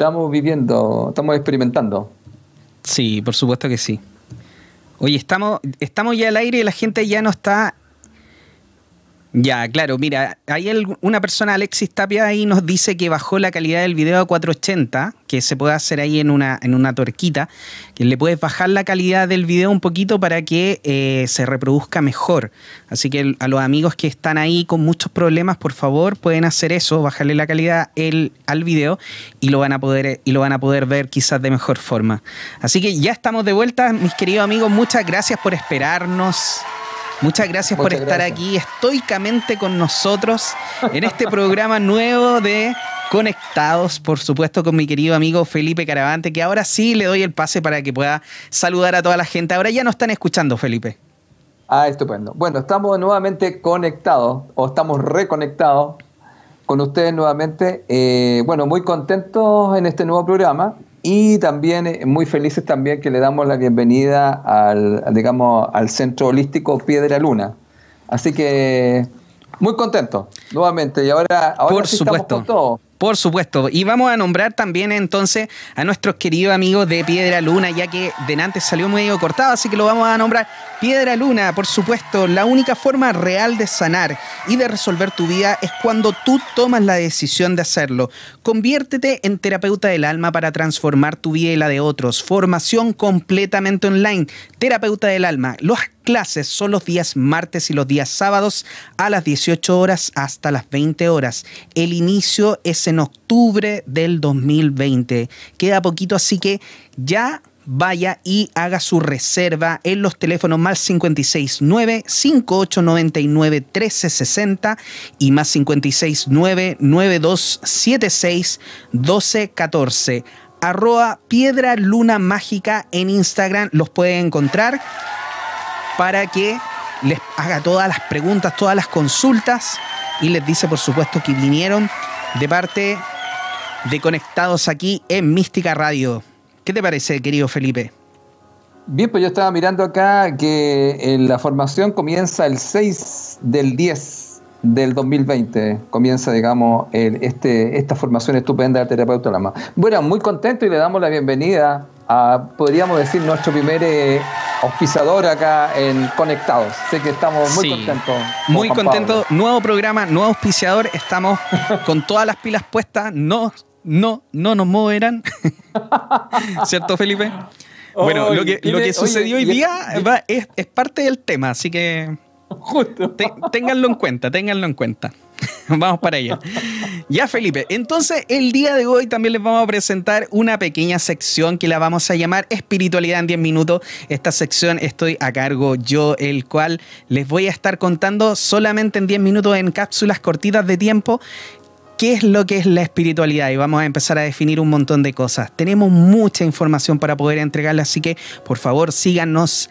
estamos viviendo, estamos experimentando. Sí, por supuesto que sí. Oye, estamos, estamos ya al aire y la gente ya no está ya, claro, mira, hay una persona, Alexis Tapia, ahí nos dice que bajó la calidad del video a 480, que se puede hacer ahí en una, en una torquita, que le puedes bajar la calidad del video un poquito para que eh, se reproduzca mejor. Así que a los amigos que están ahí con muchos problemas, por favor, pueden hacer eso, bajarle la calidad al video y lo van a poder y lo van a poder ver quizás de mejor forma. Así que ya estamos de vuelta, mis queridos amigos, muchas gracias por esperarnos. Muchas gracias por estar aquí estoicamente con nosotros en este programa nuevo de Conectados, por supuesto, con mi querido amigo Felipe Caravante, que ahora sí le doy el pase para que pueda saludar a toda la gente. Ahora ya nos están escuchando, Felipe. Ah, estupendo. Bueno, estamos nuevamente conectados, o estamos reconectados con ustedes nuevamente. Eh, bueno, muy contentos en este nuevo programa. Y también eh, muy felices también que le damos la bienvenida al, digamos, al Centro Holístico Piedra Luna. Así que muy contento nuevamente. Y ahora, ahora Por supuesto. con todo. Por supuesto. Y vamos a nombrar también entonces a nuestros queridos amigos de Piedra Luna, ya que antes salió medio cortado, así que lo vamos a nombrar. Piedra Luna, por supuesto, la única forma real de sanar y de resolver tu vida es cuando tú tomas la decisión de hacerlo. Conviértete en terapeuta del alma para transformar tu vida y la de otros. Formación completamente online. Terapeuta del alma. Los clases son los días martes y los días sábados a las 18 horas hasta las 20 horas. El inicio es en octubre del 2020. Queda poquito, así que ya vaya y haga su reserva en los teléfonos más 569 5899 1360 y más 569 9276 1214 arroba piedra luna mágica en Instagram los puede encontrar para que les haga todas las preguntas, todas las consultas y les dice por supuesto que vinieron de parte de Conectados aquí en Mística Radio. ¿Qué te parece, querido Felipe? Bien, pues yo estaba mirando acá que eh, la formación comienza el 6 del 10 del 2020. Comienza, digamos, este, esta formación estupenda de terapeuta Lama. Bueno, muy contento y le damos la bienvenida podríamos decir, nuestro primer eh, auspiciador acá en Conectados. Sé que estamos muy contentos. Muy contentos. Nuevo programa, nuevo auspiciador. Estamos con todas las pilas puestas. No, no, no nos moverán. ¿Cierto, Felipe? Bueno, lo que, lo que sucedió hoy día es, es, parte del tema, así que Justo. ténganlo en cuenta, ténganlo en cuenta. vamos para allá. Ya, Felipe. Entonces, el día de hoy también les vamos a presentar una pequeña sección que la vamos a llamar Espiritualidad en 10 minutos. Esta sección estoy a cargo yo, el cual les voy a estar contando solamente en 10 minutos en cápsulas cortitas de tiempo qué es lo que es la espiritualidad y vamos a empezar a definir un montón de cosas. Tenemos mucha información para poder entregarla, así que por favor síganos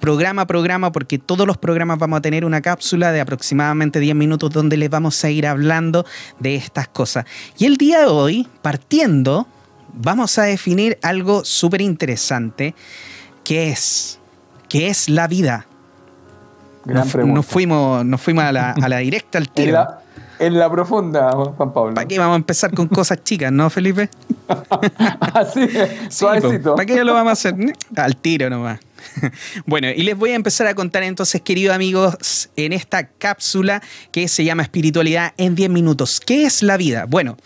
programa a programa, porque todos los programas vamos a tener una cápsula de aproximadamente 10 minutos donde les vamos a ir hablando de estas cosas. Y el día de hoy, partiendo, vamos a definir algo súper interesante, que es, que es la vida. Nos, fuimos, nos fuimos a la, a la directa al tiro. En la profunda, Juan Pablo. ¿Para qué vamos a empezar con cosas chicas, no, Felipe? Así, suavecito. ¿Para qué lo vamos a hacer? Al tiro nomás. Bueno, y les voy a empezar a contar entonces, queridos amigos, en esta cápsula que se llama Espiritualidad en 10 minutos. ¿Qué es la vida? Bueno,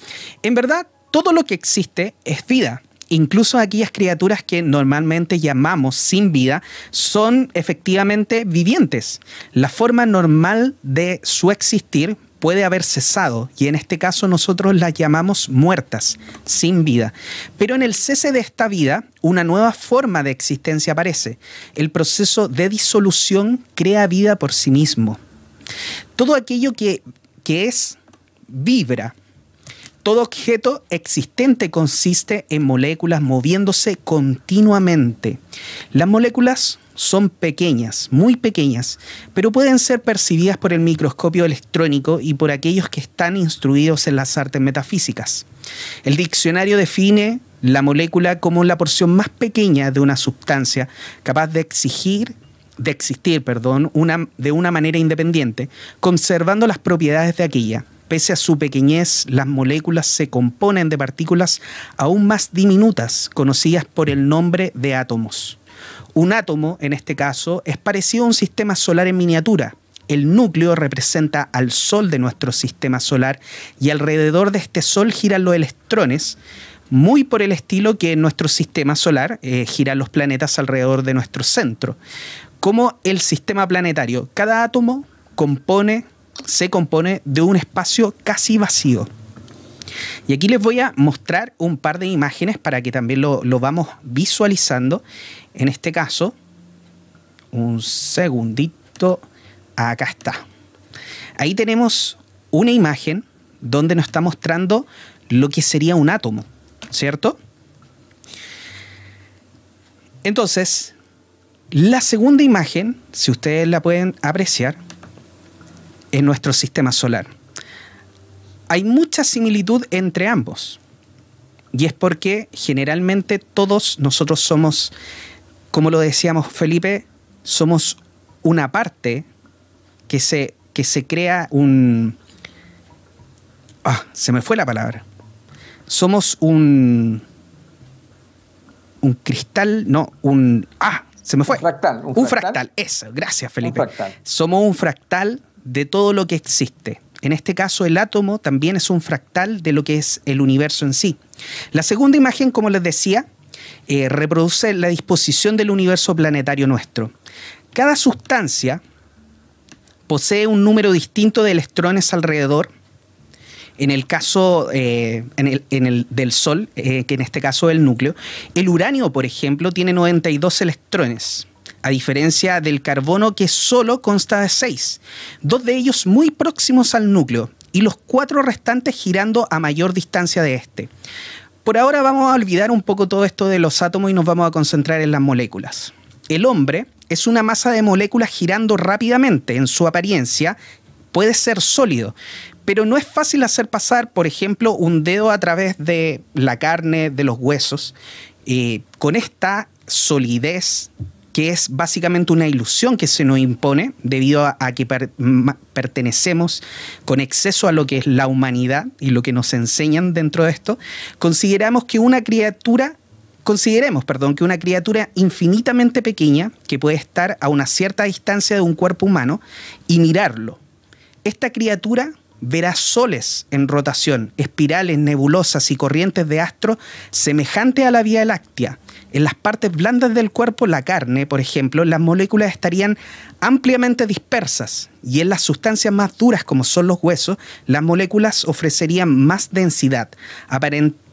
en verdad, todo lo que existe es vida incluso aquellas criaturas que normalmente llamamos sin vida son efectivamente vivientes. La forma normal de su existir puede haber cesado y en este caso nosotros las llamamos muertas, sin vida. Pero en el cese de esta vida, una nueva forma de existencia aparece. El proceso de disolución crea vida por sí mismo. Todo aquello que, que es vibra. Todo objeto existente consiste en moléculas moviéndose continuamente. Las moléculas son pequeñas, muy pequeñas, pero pueden ser percibidas por el microscopio electrónico y por aquellos que están instruidos en las artes metafísicas. El diccionario define la molécula como la porción más pequeña de una sustancia capaz de exigir de existir, perdón, de una manera independiente, conservando las propiedades de aquella Pese a su pequeñez, las moléculas se componen de partículas aún más diminutas, conocidas por el nombre de átomos. Un átomo, en este caso, es parecido a un sistema solar en miniatura. El núcleo representa al Sol de nuestro sistema solar y alrededor de este Sol giran los electrones, muy por el estilo que en nuestro sistema solar eh, giran los planetas alrededor de nuestro centro. Como el sistema planetario, cada átomo compone se compone de un espacio casi vacío. Y aquí les voy a mostrar un par de imágenes para que también lo, vamos visualizando. En este caso, un segundito, acá está. Ahí tenemos una imagen donde nos está mostrando lo que sería un átomo, ¿cierto? Entonces, la segunda imagen, si ustedes la pueden apreciar, en nuestro sistema solar. Hay mucha similitud entre ambos. Y es porque generalmente todos nosotros somos, como lo decíamos Felipe, somos una parte que se, que se crea un... Ah, se me fue la palabra. Somos un... Un cristal, no, un... Ah, se me fue. Un fractal. Un, fractal. eso. Gracias, Felipe. Somos un fractal de todo lo que existe. En este caso, el átomo también es un fractal de lo que es el universo en sí. La segunda imagen, como les decía, eh, reproduce la disposición del universo planetario nuestro. Cada sustancia posee un número distinto de electrones alrededor. En el caso eh, en el, del Sol, eh, que en este caso es el núcleo, el uranio, por ejemplo, tiene 92 electrones a diferencia del carbono que solo consta de seis, dos de ellos muy próximos al núcleo y los cuatro restantes girando a mayor distancia de este. Por ahora vamos a olvidar un poco todo esto de los átomos y nos vamos a concentrar en las moléculas. El hombre es una masa de moléculas girando rápidamente en su apariencia, puede ser sólido, pero no es fácil hacer pasar, por ejemplo, un dedo a través de la carne, de los huesos. Eh, con esta solidez que es básicamente una ilusión que se nos impone debido a, que pertenecemos con exceso a lo que es la humanidad y lo que nos enseñan dentro de esto, consideramos que una criatura consideremos, perdón, que una criatura infinitamente pequeña que puede estar a una cierta distancia de un cuerpo humano y mirarlo. Esta criatura verá soles en rotación, espirales nebulosas y corrientes de astro semejante a la Vía Láctea, en las partes blandas del cuerpo, la carne, por ejemplo, las moléculas estarían ampliamente dispersas y en las sustancias más duras, como son los huesos, las moléculas ofrecerían más densidad,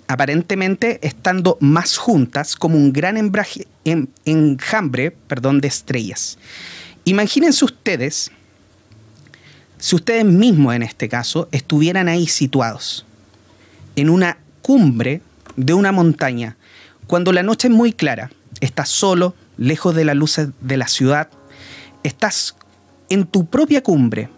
aparentemente estando más juntas como un gran enjambre perdón, de estrellas. Imagínense ustedes, si ustedes mismos en este caso estuvieran ahí situados, en una cumbre de una montaña, cuando la noche es muy clara, estás solo, lejos de las luces de la ciudad, estás en tu propia cumbre,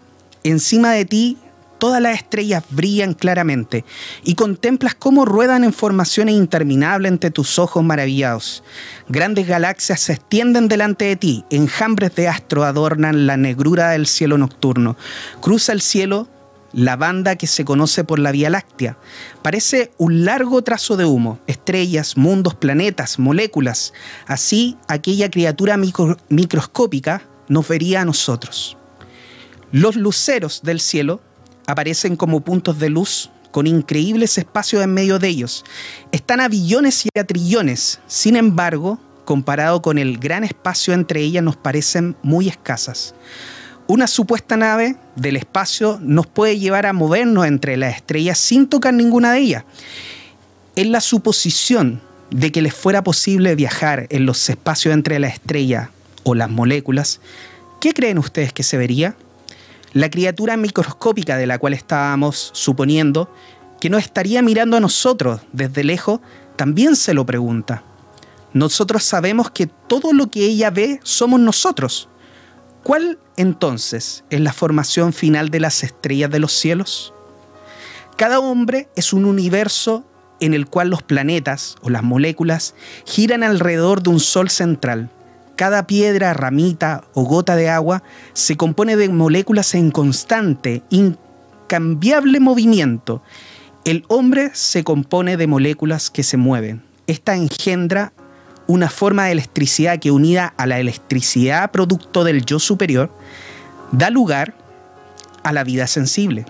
encima de ti todas las estrellas brillan claramente y contemplas cómo ruedan en formaciones interminables entre tus ojos maravillados. Grandes galaxias se extienden delante de ti, enjambres de astro adornan la negrura del cielo nocturno. Cruza el cielo la banda que se conoce por la Vía Láctea. Parece un largo trazo de humo, estrellas, mundos, planetas, moléculas. Así, aquella criatura microscópica nos vería a nosotros. Los luceros del cielo aparecen como puntos de luz con increíbles espacios en medio de ellos. Están a billones y a trillones, sin embargo, comparado con el gran espacio entre ellas, nos parecen muy escasas una supuesta nave del espacio nos puede llevar a movernos entre las estrellas sin tocar ninguna de ellas. En la suposición de que les fuera posible viajar en los espacios entre la estrella o las moléculas, ¿qué creen ustedes que se vería? La criatura microscópica de la cual estábamos suponiendo que no estaría mirando a nosotros desde lejos, también se lo pregunta. Nosotros sabemos que todo lo que ella ve somos nosotros. ¿Cuál entonces es la formación final de las estrellas de los cielos? Cada hombre es un universo en el cual los planetas o las moléculas giran alrededor de un sol central. Cada piedra, ramita o gota de agua se compone de moléculas en constante, incambiable movimiento. El hombre se compone de moléculas que se mueven. Esta engendra una forma de electricidad que unida a la electricidad producto del yo superior, da lugar a la vida sensible.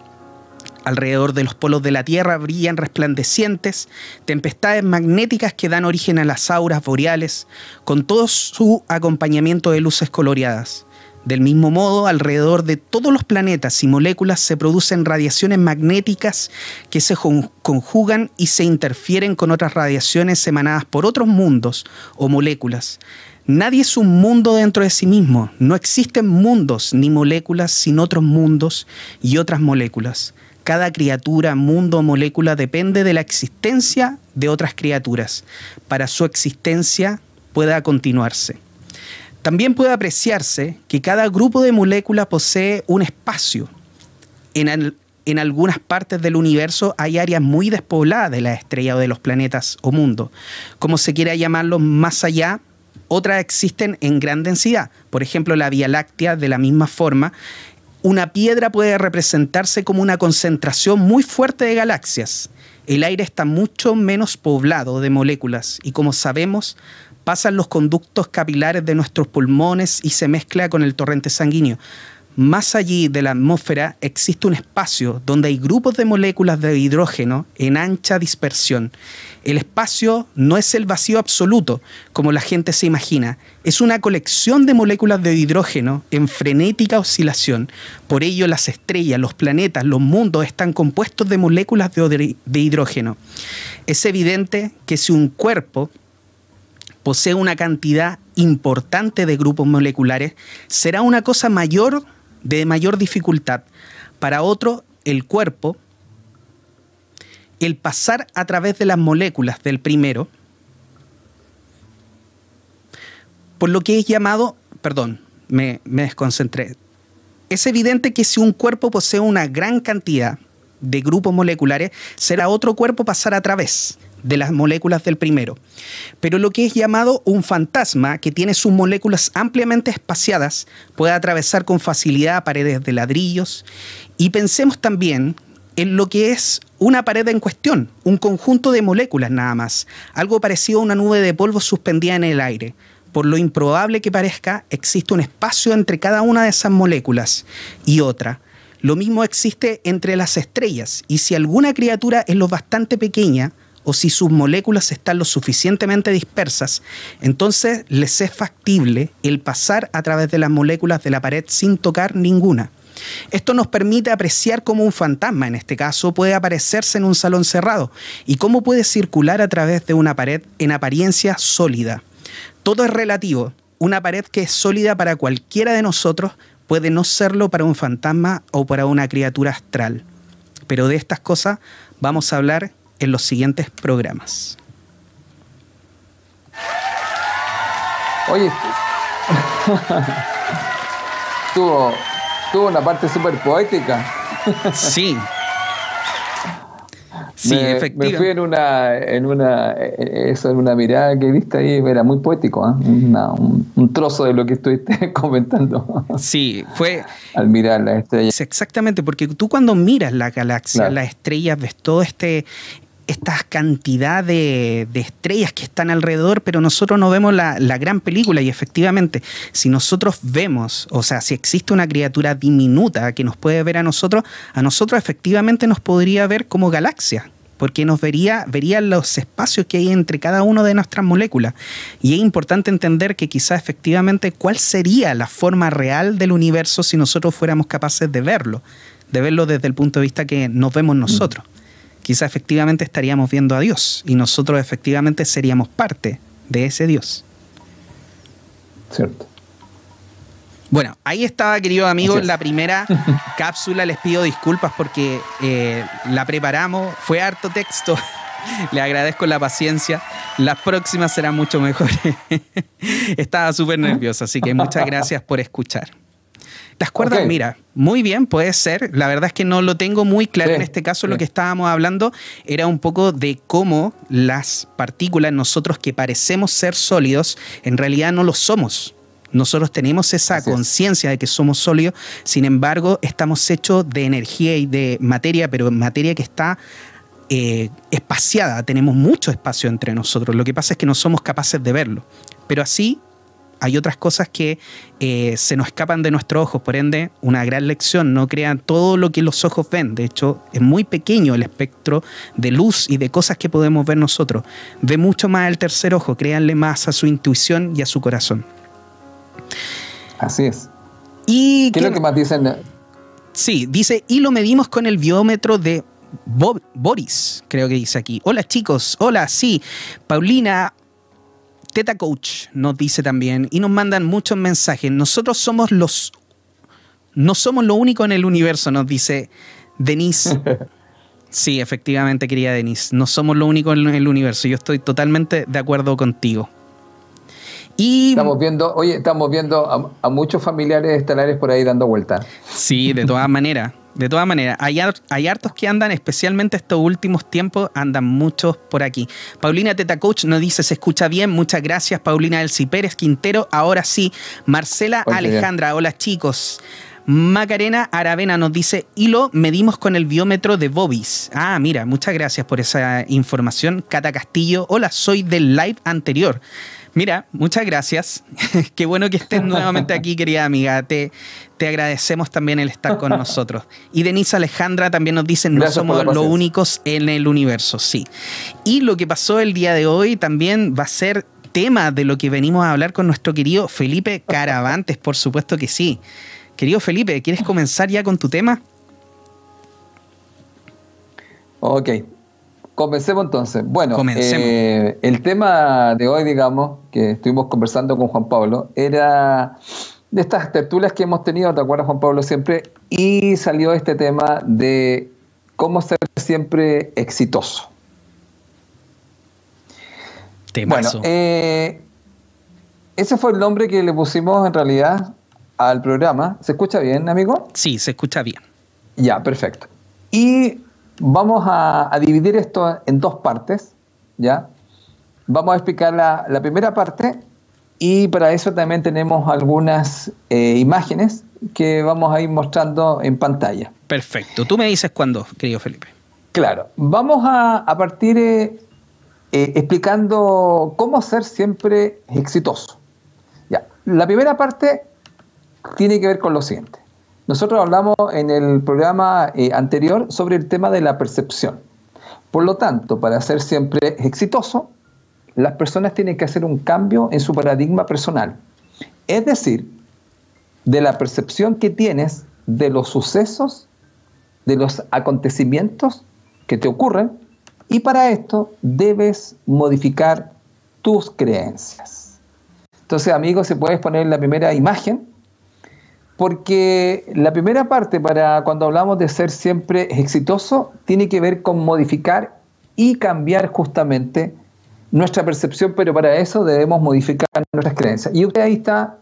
Alrededor de los polos de la Tierra brillan resplandecientes tempestades magnéticas que dan origen a las auras boreales, con todo su acompañamiento de luces coloreadas. Del mismo modo, alrededor de todos los planetas y moléculas se producen radiaciones magnéticas que se conjugan y se interfieren con otras radiaciones emanadas por otros mundos o moléculas. Nadie es un mundo dentro de sí mismo. No existen mundos ni moléculas sin otros mundos y otras moléculas. Cada criatura, mundo o molécula depende de la existencia de otras criaturas para su existencia pueda continuarse. También puede apreciarse que cada grupo de moléculas posee un espacio. En, algunas partes del universo hay áreas muy despobladas de la estrella o de los planetas o mundos. Como se quiera llamarlos más allá, otras existen en gran densidad. Por ejemplo, la Vía Láctea, de la misma forma, una piedra puede representarse como una concentración muy fuerte de galaxias. El aire está mucho menos poblado de moléculas y como sabemos, pasan los conductos capilares de nuestros pulmones y se mezcla con el torrente sanguíneo. Más allí de la atmósfera existe un espacio donde hay grupos de moléculas de hidrógeno en ancha dispersión. El espacio no es el vacío absoluto, como la gente se imagina, es una colección de moléculas de hidrógeno en frenética oscilación. Por ello las estrellas, los planetas, los mundos están compuestos de moléculas de, hidrógeno. Es evidente que si un cuerpo posee una cantidad importante de grupos moleculares, será una cosa mayor de mayor dificultad. Para otro, el cuerpo, el pasar a través de las moléculas del primero, por lo que es llamado, perdón, me, me desconcentré. Es evidente que si un cuerpo posee una gran cantidad de grupos moleculares, será otro cuerpo pasar a través de las moléculas del primero. Pero lo que es llamado un fantasma, que tiene sus moléculas ampliamente espaciadas, puede atravesar con facilidad paredes de ladrillos. Y pensemos también en lo que es una pared en cuestión, un conjunto de moléculas nada más, algo parecido a una nube de polvo suspendida en el aire. Por lo improbable que parezca, existe un espacio entre cada una de esas moléculas y otra. Lo mismo existe entre las estrellas, y si alguna criatura es lo bastante pequeña, o si sus moléculas están lo suficientemente dispersas, entonces les es factible el pasar a través de las moléculas de la pared sin tocar ninguna. Esto nos permite apreciar cómo un fantasma, en este caso, puede aparecerse en un salón cerrado y cómo puede circular a través de una pared en apariencia sólida. Todo es relativo. Una pared que es sólida para cualquiera de nosotros puede no serlo para un fantasma o para una criatura astral. Pero de estas cosas vamos a hablar en los siguientes programas. Oye, tuvo, tuvo una parte súper poética. Sí, Sí, me, efectivamente. Me fui en una, en una, eso, en una mirada que viste ahí, era muy poético, ¿eh? un, trozo de lo que estuviste comentando. Sí, fue. Al mirar las estrellas. Exactamente, porque tú cuando miras la galaxia, las estrellas, ves todo este, esta cantidad de, estrellas que están alrededor, pero nosotros no vemos la, gran película. Y efectivamente, si nosotros vemos, o sea, si existe una criatura diminuta que nos puede ver a nosotros, a nosotros efectivamente nos podría ver como galaxia, porque nos vería, vería los espacios que hay entre cada una de nuestras moléculas. Y es importante entender que quizá efectivamente cuál sería la forma real del universo si nosotros fuéramos capaces de verlo, de verlo desde el punto de vista que nos vemos nosotros quizá efectivamente estaríamos viendo a Dios y nosotros efectivamente seríamos parte de ese Dios. Cierto. Bueno, ahí estaba, queridos amigos, la primera cápsula. Les pido disculpas porque eh, la preparamos. Fue harto texto. Le agradezco la paciencia. Las próximas serán mucho mejores. Estaba súper nervioso, así que muchas gracias por escuchar. Las cuerdas, mira, muy bien, puede ser. La verdad es que no lo tengo muy claro. en este caso, lo que estábamos hablando era un poco de cómo las partículas, nosotros que parecemos ser sólidos, en realidad no lo somos. Nosotros tenemos esa conciencia de que somos sólidos, sin embargo, estamos hechos de energía y de materia, pero materia que está eh, espaciada, tenemos mucho espacio entre nosotros. Lo que pasa es que no somos capaces de verlo. Pero así hay otras cosas que eh, se nos escapan de nuestros ojos, por ende, una gran lección, no crean todo lo que los ojos ven, de hecho es muy pequeño el espectro de luz y de cosas que podemos ver nosotros, ve mucho más el tercer ojo, créanle más a su intuición y a su corazón. Así es. Y ¿Qué es lo que más dicen? Sí, dice, y lo medimos con el biómetro de Boris, creo que dice aquí. Hola chicos, hola, sí. Paulina, Teta Coach nos dice también y nos mandan muchos mensajes. Nosotros somos los... No somos lo único en el universo, nos dice Denise. Sí, efectivamente, querida Denise. No somos lo único en el universo. Yo estoy totalmente de acuerdo contigo. Y, estamos viendo, oye, estamos viendo a, a muchos familiares estelares por ahí dando vueltas. Sí, de todas maneras. De todas maneras, hay, hay, hartos que andan, especialmente estos últimos tiempos, andan muchos por aquí. Paulina Teta Coach nos dice, se escucha bien, muchas gracias. Paulina Elsie Pérez Quintero, ahora sí. Marcela Alejandra, hola chicos. Macarena Aravena nos dice, y lo medimos con el biómetro de Bobis. Ah, mira, muchas gracias por esa información. Cata Castillo, hola, soy del live anterior. Mira, muchas gracias. Qué bueno que estés nuevamente aquí, querida amiga. Te, te agradecemos también el estar con nosotros. Y Denise Alejandra también nos dice, no somos los únicos en el universo, sí. Y lo que pasó el día de hoy también va a ser tema de lo que venimos a hablar con nuestro querido Felipe Caravantes, por supuesto que sí. Querido Felipe, ¿quieres comenzar ya con tu tema? Ok, Comencemos entonces. Bueno, eh, el tema de hoy, digamos, que estuvimos conversando con Juan Pablo, era de estas tertulias que hemos tenido, ¿te acuerdas, Juan Pablo, siempre? Y salió este tema de cómo ser siempre exitoso. Bueno, eh, ese fue el nombre que le pusimos en realidad al programa. ¿Se escucha bien, amigo? Sí, se escucha bien. Ya, perfecto. Y Vamos a, dividir esto en dos partes, ¿ya? Vamos a explicar la, primera parte y para eso también tenemos algunas eh, imágenes que vamos a ir mostrando en pantalla. Perfecto. Tú me dices cuándo, querido Felipe. Claro. Vamos a, partir eh, eh, explicando cómo ser siempre exitoso. Ya. La primera parte tiene que ver con lo siguiente. Nosotros hablamos en el programa eh, anterior sobre el tema de la percepción. Por lo tanto, para ser siempre exitoso, las personas tienen que hacer un cambio en su paradigma personal. Es decir, de la percepción que tienes de los sucesos, de los acontecimientos que te ocurren, y para esto debes modificar tus creencias. Entonces, amigos, si puedes poner la primera imagen, porque la primera parte para cuando hablamos de ser siempre exitoso tiene que ver con modificar y cambiar justamente nuestra percepción, pero para eso debemos modificar nuestras creencias. Y usted ahí está,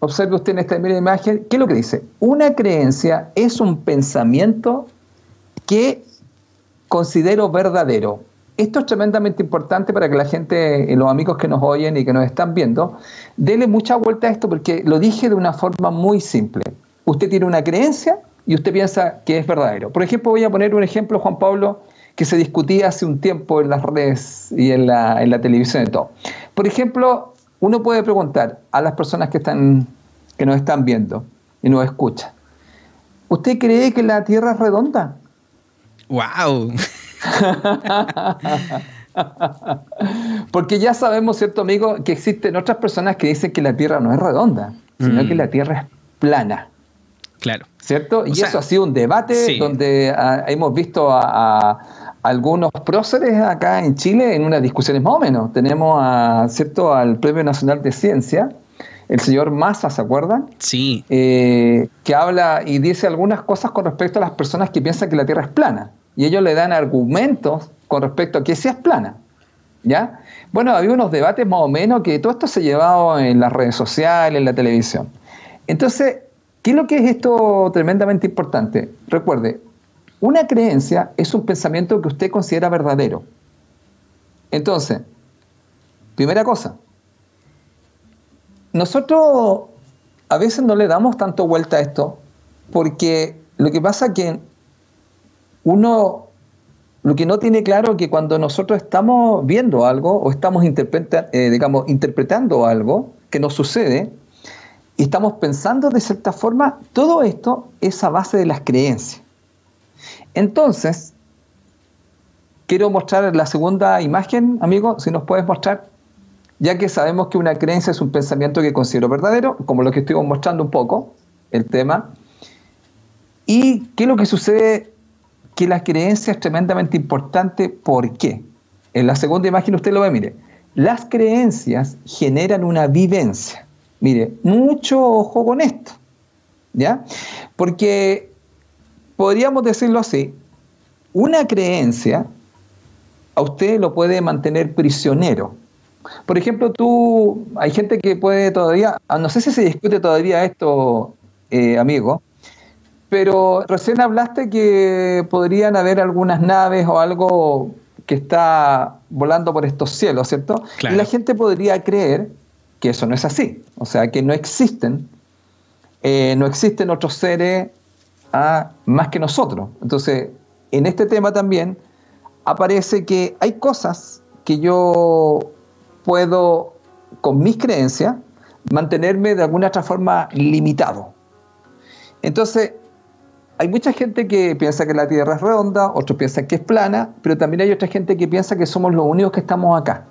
observe usted en esta primera imagen, ¿qué es lo que dice? Una creencia es un pensamiento que considero verdadero. Esto es tremendamente importante para que la gente, eh, los amigos que nos oyen y que nos están viendo, denle mucha vuelta a esto porque lo dije de una forma muy simple. Usted tiene una creencia y usted piensa que es verdadero. Por ejemplo, voy a poner un ejemplo, Juan Pablo, que se discutía hace un tiempo en las redes y en la, televisión y todo. Por ejemplo, uno puede preguntar a las personas que, están, que nos están viendo y nos escuchan, ¿usted cree que la Tierra es redonda? ¡Wow! Porque ya sabemos, ¿cierto, amigo?, que existen otras personas que dicen que la Tierra no es redonda, sino que mm. la Tierra es plana. Claro. ¿Cierto? Y eso ha sido un debate donde ah, hemos visto a, algunos próceres acá en Chile en unas discusiones más o menos. Tenemos, a, ¿cierto?, al Premio Nacional de Ciencia, el señor Massa, ¿se acuerdan? Sí. Eh, que habla y dice algunas cosas con respecto a las personas que piensan que la Tierra es plana y ellos le dan argumentos con respecto a que si es plana. ¿Ya? Bueno, había unos debates más o menos que todo esto se llevaba en las redes sociales, en la televisión. Entonces, ¿qué es lo que es esto tremendamente importante? Recuerde, una creencia es un pensamiento que usted considera verdadero. Entonces, primera cosa, nosotros a veces no le damos tanto vuelta a esto, porque lo que pasa es que uno lo que no tiene claro es que cuando nosotros estamos viendo algo o estamos eh, digamos, interpretando algo que nos sucede estamos pensando de cierta forma, todo esto es a base de las creencias. Entonces, quiero mostrar la segunda imagen, amigo, si nos puedes mostrar, ya que sabemos que una creencia es un pensamiento que considero verdadero, como lo que estoy mostrando un poco, el tema. ¿Y qué es lo que sucede que la creencia es tremendamente importante. ¿Por qué? En la segunda imagen usted lo ve, mire, las creencias generan una vivencia. Mire, mucho ojo con esto, ¿ya? Porque podríamos decirlo así, una creencia a usted lo puede mantener prisionero. Por ejemplo, tú, hay gente que puede todavía, ah, no sé si se discute todavía esto, eh, amigo, pero recién hablaste que podrían haber algunas naves o algo que está volando por estos cielos, ¿cierto? Y la gente podría creer que eso no es así, o sea, que no existen, eh, no existen otros seres ah, más que nosotros. Entonces, en este tema también aparece que hay cosas que yo puedo, con mis creencias, mantenerme de alguna otra forma limitado. Entonces, hay mucha gente que piensa que la Tierra es redonda, otros piensan que es plana, pero también hay otra gente que piensa que somos los únicos que estamos acá.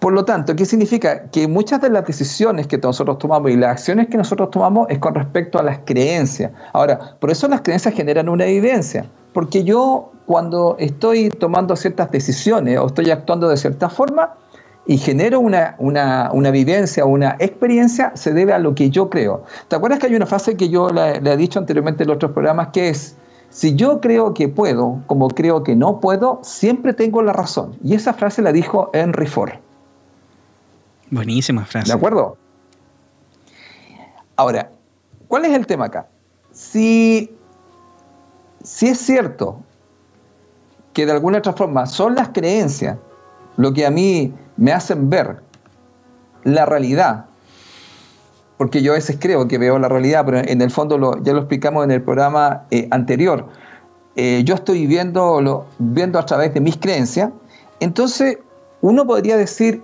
Por lo tanto, ¿qué significa? Que muchas de las decisiones que nosotros tomamos y las acciones que nosotros tomamos es con respecto a las creencias. Ahora, por eso las creencias generan una evidencia, porque yo cuando estoy tomando ciertas decisiones o estoy actuando de cierta forma, y genero una, una, vivencia, una experiencia, se debe a lo que yo creo. ¿Te acuerdas que hay una frase que yo le, he dicho anteriormente en otros programas que es, si yo creo que puedo, como creo que no puedo, siempre tengo la razón. Y esa frase la dijo Henry Ford. Buenísima frase. ¿De acuerdo? Ahora, ¿cuál es el tema acá? Si, si es cierto que de alguna otra forma son las creencias lo que a mí me hacen ver la realidad, porque yo a veces creo que veo la realidad, pero en el fondo lo, ya lo explicamos en el programa eh, anterior, eh, yo estoy viendo, viendo a través de mis creencias, entonces uno podría decir,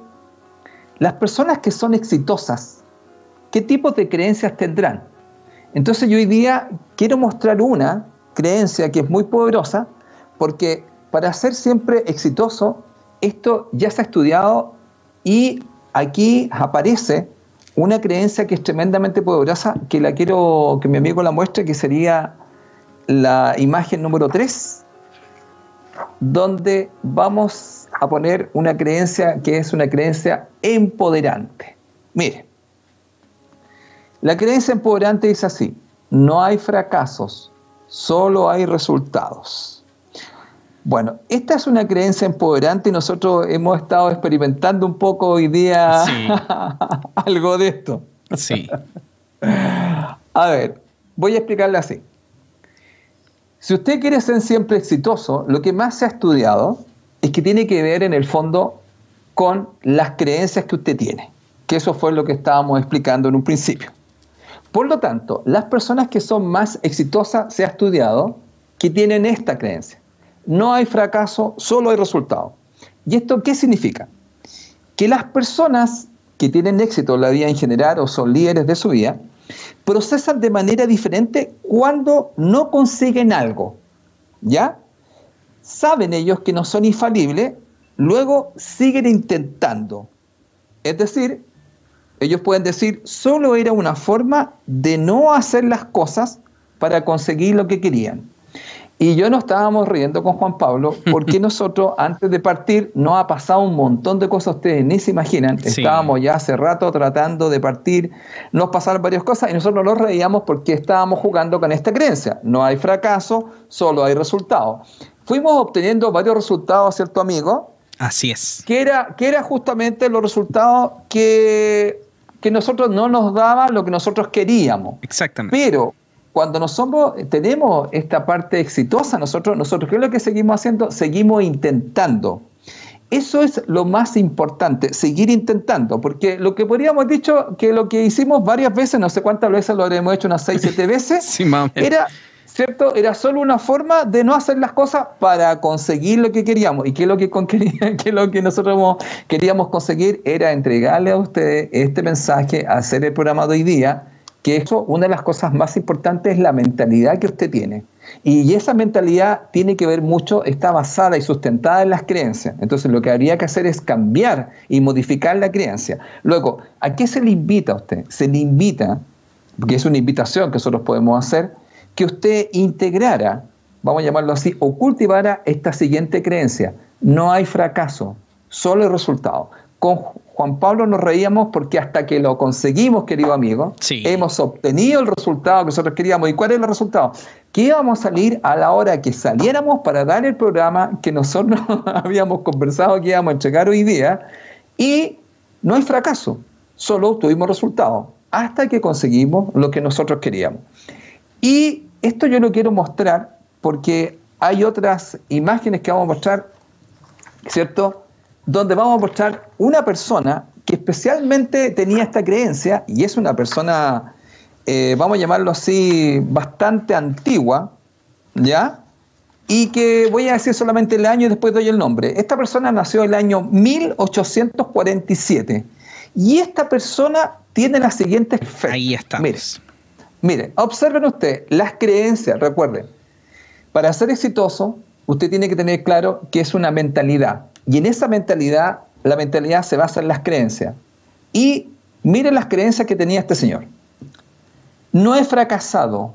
las personas que son exitosas, ¿qué tipo de creencias tendrán? Entonces yo hoy día quiero mostrar una creencia que es muy poderosa, porque para ser siempre exitoso esto ya se ha estudiado y aquí aparece una creencia que es tremendamente poderosa, que la quiero que mi amigo la muestre, que sería la imagen número 3, donde vamos a poner una creencia que es una creencia empoderante. Mire, la creencia empoderante dice así, no hay fracasos, solo hay resultados. Bueno, esta es una creencia empoderante y nosotros hemos estado experimentando un poco hoy día algo de esto. Sí. A ver, voy a explicarle así. Si usted quiere ser siempre exitoso, lo que más se ha estudiado es que tiene que ver en el fondo con las creencias que usted tiene, que eso fue lo que estábamos explicando en un principio. Por lo tanto, las personas que son más exitosas se ha estudiado que tienen esta creencia no hay fracaso, solo hay resultado. ¿Y esto qué significa? Que las personas que tienen éxito en la vida en general o son líderes de su vida, procesan de manera diferente cuando no consiguen algo. ¿Ya? Saben ellos que no son infalibles, luego siguen intentando. Es decir, ellos pueden decir, solo era una forma de no hacer las cosas para conseguir lo que querían. Y yo nos estábamos riendo con Juan Pablo porque nosotros antes de partir nos ha pasado un montón de cosas, ustedes ni se imaginan. Estábamos ya hace rato tratando de partir, nos pasaron varias cosas y nosotros nos reíamos porque estábamos jugando con esta creencia. No hay fracaso, solo hay resultados. Fuimos obteniendo varios resultados, ¿cierto amigo? Así es. Que era, que era justamente los resultados que, que nosotros no nos daban lo que nosotros queríamos. Exactamente. Pero cuando nos somos, tenemos esta parte exitosa, nosotros, nosotros, ¿qué es lo que seguimos haciendo? Seguimos intentando. eso es lo más importante, seguir intentando, porque lo que podríamos dicho que lo que hicimos varias veces, no sé cuántas veces lo habremos hecho, unas seis, siete veces, era, ¿cierto? Era solo una forma de no hacer las cosas para conseguir lo que queríamos. ¿Y qué es lo que, qué lo que nosotros queríamos conseguir? Era entregarle a ustedes este mensaje, hacer el programa de hoy día, que eso, una de las cosas más importantes es la mentalidad que usted tiene. Y esa mentalidad tiene que ver mucho, está basada y sustentada en las creencias. Entonces lo que habría que hacer es cambiar y modificar la creencia. Luego, ¿a qué se le invita a usted? Se le invita, porque es una invitación que nosotros podemos hacer, que usted integrara, vamos a llamarlo así, o cultivara esta siguiente creencia. No hay fracaso, solo hay resultado. Juan Pablo nos reíamos porque hasta que lo conseguimos, querido amigo, hemos obtenido el resultado que nosotros queríamos. ¿Y cuál es el resultado? que íbamos a salir a la hora que saliéramos para dar el programa que nosotros habíamos conversado que íbamos a entregar hoy día y no hay fracaso, solo tuvimos resultados hasta que conseguimos lo que nosotros queríamos. Y esto yo lo quiero mostrar porque hay otras imágenes que vamos a mostrar, ¿cierto? Donde vamos a mostrar una persona que especialmente tenía esta creencia y es una persona eh, vamos a llamarlo así, bastante antigua, ¿ya? Y que voy a decir solamente el año y después doy el nombre. Esta persona nació el año 1847 y esta persona tiene las siguientes fe. Ahí está. Mire, mire, observen usted las creencias, recuerden, para ser exitoso, usted tiene que tener claro que es una mentalidad. Y en esa mentalidad, la mentalidad se basa en las creencias. Y miren las creencias que tenía este señor. No he fracasado.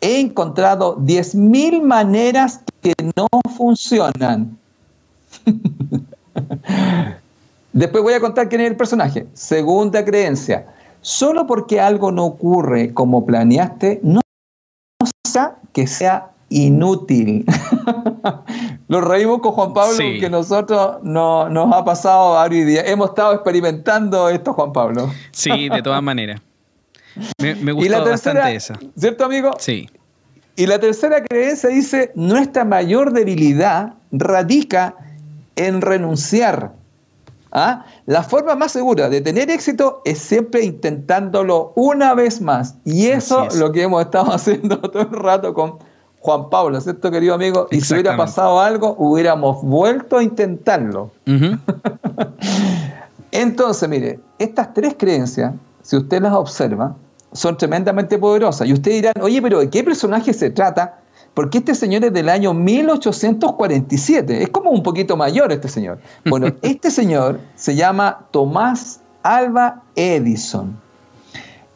He encontrado 10.000 maneras que no funcionan. Después voy a contar quién es el personaje. Segunda creencia. Solo porque algo no ocurre como planeaste, no sea que sea inútil. Lo reímos con Juan Pablo que nosotros no, nos ha pasado varios días. Hemos estado experimentando esto, Juan Pablo. Sí, de todas maneras. Me, me gustó la bastante esa. ¿Cierto, amigo? Sí. Y la tercera creencia dice, nuestra mayor debilidad radica en renunciar. ¿Ah? La forma más segura de tener éxito es siempre intentándolo una vez más. Y eso es lo que hemos estado haciendo todo el rato con Juan Pablo, ¿cierto, querido amigo? Y si hubiera pasado algo, hubiéramos vuelto a intentarlo. Entonces, mire, estas tres creencias si usted las observa, son tremendamente poderosas. Y usted dirán, oye, pero ¿de qué personaje se trata? Porque este señor es del año 1847. Es como un poquito mayor este señor. Bueno, este señor se llama Tomás Alba Edison.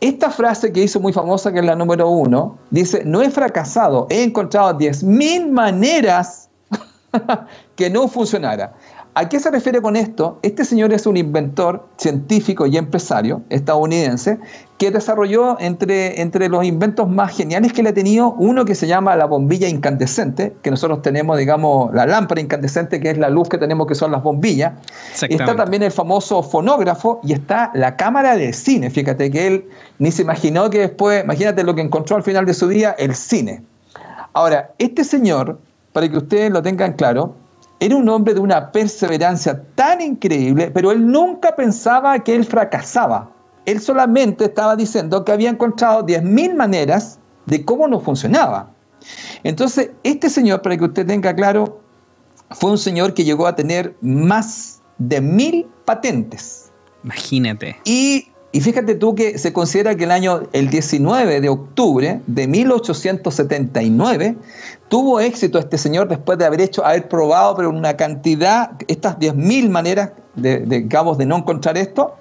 Esta frase que hizo muy famosa, que es la número uno, dice, no he fracasado, he encontrado 10.000 maneras que no funcionara. ¿A qué se refiere con esto? Este señor es un inventor científico y empresario estadounidense que desarrolló entre, entre los inventos más geniales que le ha tenido uno que se llama la bombilla incandescente, que nosotros tenemos, digamos, la lámpara incandescente, que es la luz que tenemos, que son las bombillas. Está también el famoso fonógrafo y está la cámara de cine. Fíjate que él ni se imaginó que después, imagínate lo que encontró al final de su día, el cine. Ahora, este señor, para que ustedes lo tengan claro, era un hombre de una perseverancia tan increíble, pero él nunca pensaba que él fracasaba. Él solamente estaba diciendo que había encontrado 10.000 maneras de cómo no funcionaba. Entonces, este señor, para que usted tenga claro, fue un señor que llegó a tener más de mil patentes. Imagínate. Y y fíjate tú que se considera que el año, el 19 de octubre de 1879, tuvo éxito este señor después de haber hecho, haber probado, pero una cantidad, estas 10.000 maneras de, de, de no encontrar esto.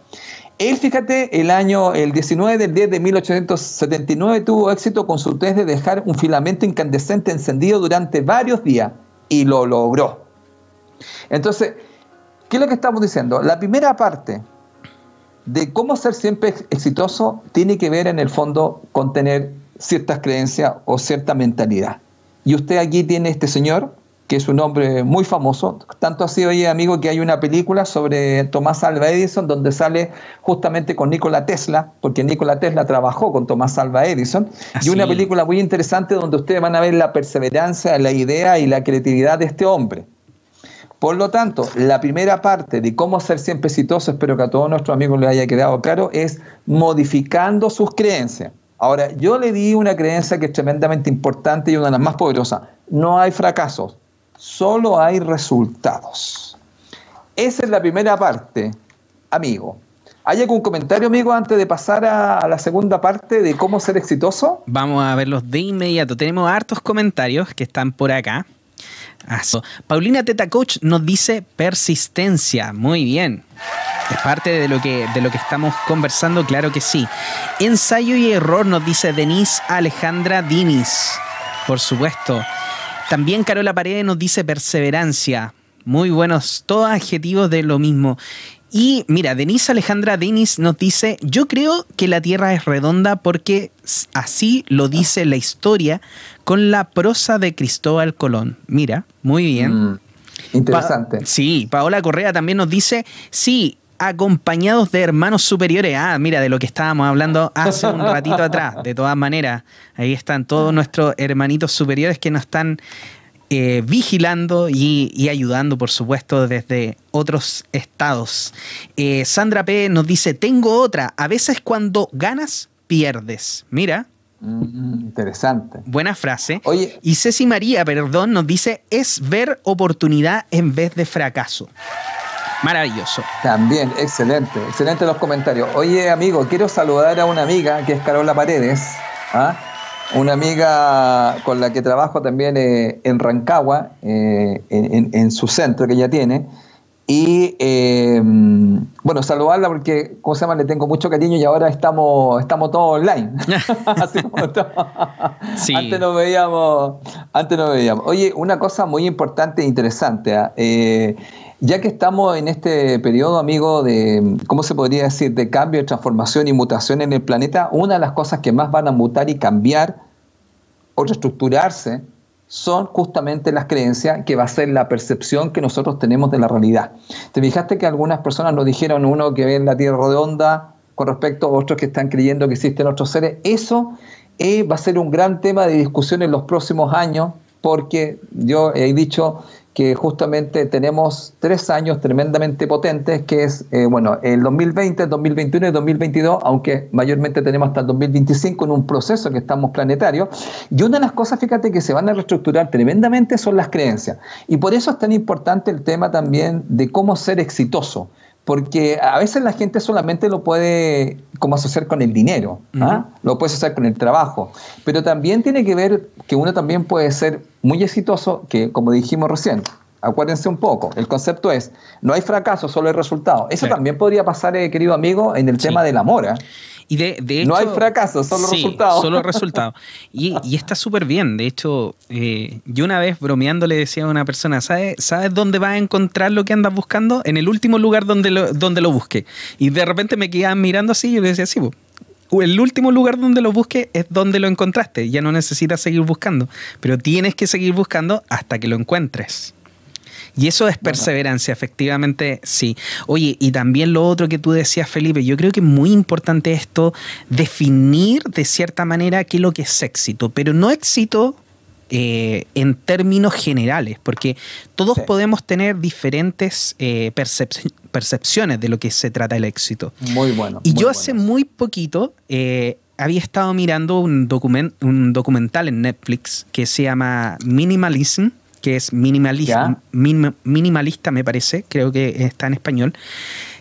Él, fíjate, el año, el 19 del 10 de 1879 tuvo éxito con su test de dejar un filamento incandescente encendido durante varios días y lo logró. Entonces, ¿qué es lo que estamos diciendo? La primera parte de cómo ser siempre exitoso tiene que ver en el fondo con tener ciertas creencias o cierta mentalidad. Y usted aquí tiene este señor, que es un hombre muy famoso, tanto así, oye amigo, que hay una película sobre Tomás Alva Edison donde sale justamente con Nikola Tesla, porque Nikola Tesla trabajó con Tomás Alva Edison, y una película muy interesante donde ustedes van a ver la perseverancia, la idea y la creatividad de este hombre. Por lo tanto, la primera parte de cómo ser siempre exitoso, espero que a todos nuestros amigos les haya quedado claro, es modificando sus creencias. Ahora, yo le di una creencia que es tremendamente importante y una de las más poderosas. No hay fracasos, solo hay resultados. Esa es la primera parte, amigo. ¿Hay algún comentario, amigo, antes de pasar a, la segunda parte de cómo ser exitoso? Vamos a verlos de inmediato. Tenemos hartos comentarios que están por acá. Paulina Teta Coach nos dice persistencia. Muy bien. Es parte de lo, que, de lo que estamos conversando, claro que sí. Ensayo y error nos dice Denise Alejandra Dinis. Por supuesto. También Carola Paredes nos dice perseverancia. Muy buenos, todos adjetivos de lo mismo. Y mira, Denise Alejandra Denis nos dice, yo creo que la Tierra es redonda porque así lo dice la historia con la prosa de Cristóbal Colón. Mira, muy bien. Mm, interesante. sí, Paola Correa también nos dice, sí, acompañados de hermanos superiores. Ah, mira, de lo que estábamos hablando hace un ratito atrás. De todas maneras, ahí están todos nuestros hermanitos superiores que nos están vigilando y, ayudando, por supuesto, desde otros estados. Eh, Sandra P. nos dice, tengo otra, a veces cuando ganas, pierdes. Mira. Mm, interesante. Buena frase. Oye. Y Ceci María, perdón, nos dice, es ver oportunidad en vez de fracaso. Maravilloso. También, excelente, excelente los comentarios. Oye, amigo, quiero saludar a una amiga que es Carola Paredes. ¿ah? Una amiga con la que trabajo también eh, en Rancagua, eh, en, su centro que ella tiene. Y eh, bueno, saludarla porque, ¿cómo se llama? Le tengo mucho cariño y ahora estamos, estamos todos online. Así como Antes nos veíamos, antes nos veíamos. Oye, una cosa muy importante e interesante. Ya que estamos en este periodo, amigo, de, ¿cómo se podría decir?, de cambio, de transformación y mutación en el planeta, una de las cosas que más van a mutar y cambiar o reestructurarse son justamente las creencias que va a ser la percepción que nosotros tenemos de la realidad. Te fijaste que algunas personas nos dijeron, uno que ve la Tierra redonda con respecto a otros que están creyendo que existen otros seres. Eso eh, va a ser un gran tema de discusión en los próximos años porque yo he dicho que justamente tenemos tres años tremendamente potentes, que es, eh, bueno, el 2020, el 2021 y el 2022, aunque mayormente tenemos hasta el 2025 en un proceso que estamos planetario. Y una de las cosas, fíjate, que se van a reestructurar tremendamente son las creencias. Y por eso es tan importante el tema también de cómo ser exitoso porque a veces la gente solamente lo puede como asociar con el dinero, ¿ah? lo puede asociar con el trabajo, pero también tiene que ver que uno también puede ser muy exitoso, que como dijimos recién, acuérdense un poco, el concepto es, no hay fracaso, solo hay resultado. Eso también podría pasar, eh, querido amigo, en el tema del amor. ¿eh? Y de, no hay fracaso, solo resultados. Solo resultados. Y, y, está súper bien. De hecho, eh, yo una vez bromeando le decía a una persona, ¿sabes, ¿sabes dónde vas a encontrar lo que andas buscando? En el último lugar donde lo, donde lo busque. Y de repente me quedaban mirando así y yo le decía, sí, el último lugar donde lo busque es donde lo encontraste. Ya no necesitas seguir buscando. Pero tienes que seguir buscando hasta que lo encuentres. Y eso es perseverancia, efectivamente, sí. Oye, y también lo otro que tú decías, Felipe, yo creo que es muy importante esto, definir de cierta manera qué es lo que es éxito, pero no éxito eh, en términos generales, porque todos podemos tener diferentes eh, percepciones de lo que se trata el éxito. Muy bueno. Y yo hace muy poquito eh, había estado mirando un, un documental en Netflix que se llama Minimalism que es minimalista, minimalista me parece, creo que está en español,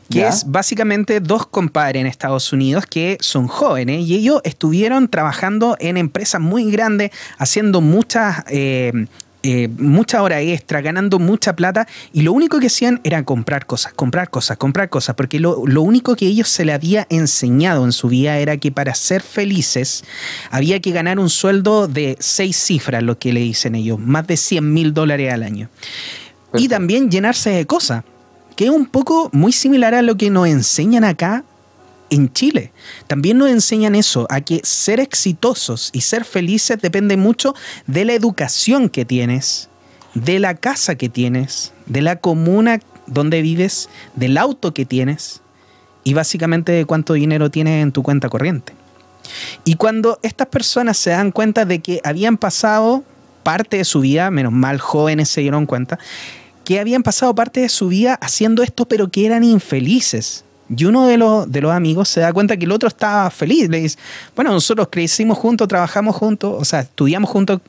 que es básicamente dos compadres en Estados Unidos que son jóvenes y ellos estuvieron trabajando en empresas muy grandes, haciendo muchas eh, eh, mucha hora extra, ganando mucha plata, y lo único que hacían era comprar cosas, comprar cosas, comprar cosas, porque lo, único que ellos se le había enseñado en su vida era que para ser felices había que ganar un sueldo de seis cifras, lo que le dicen ellos, más de 100 mil dólares al año. Y también llenarse de cosas, que es un poco muy similar a lo que nos enseñan acá en Chile. También nos enseñan eso, a que ser exitosos y ser felices depende mucho de la educación que tienes, de la casa que tienes, de la comuna donde vives, del auto que tienes y básicamente de cuánto dinero tienes en tu cuenta corriente. Y cuando estas personas se dan cuenta de que habían pasado parte de su vida, menos mal jóvenes se dieron cuenta, que habían pasado parte de su vida haciendo esto, pero que eran infelices. Y uno de los, de los amigos se da cuenta que el otro estaba feliz. Le dice, bueno, nosotros crecimos juntos, trabajamos juntos, o sea, estudiamos juntos.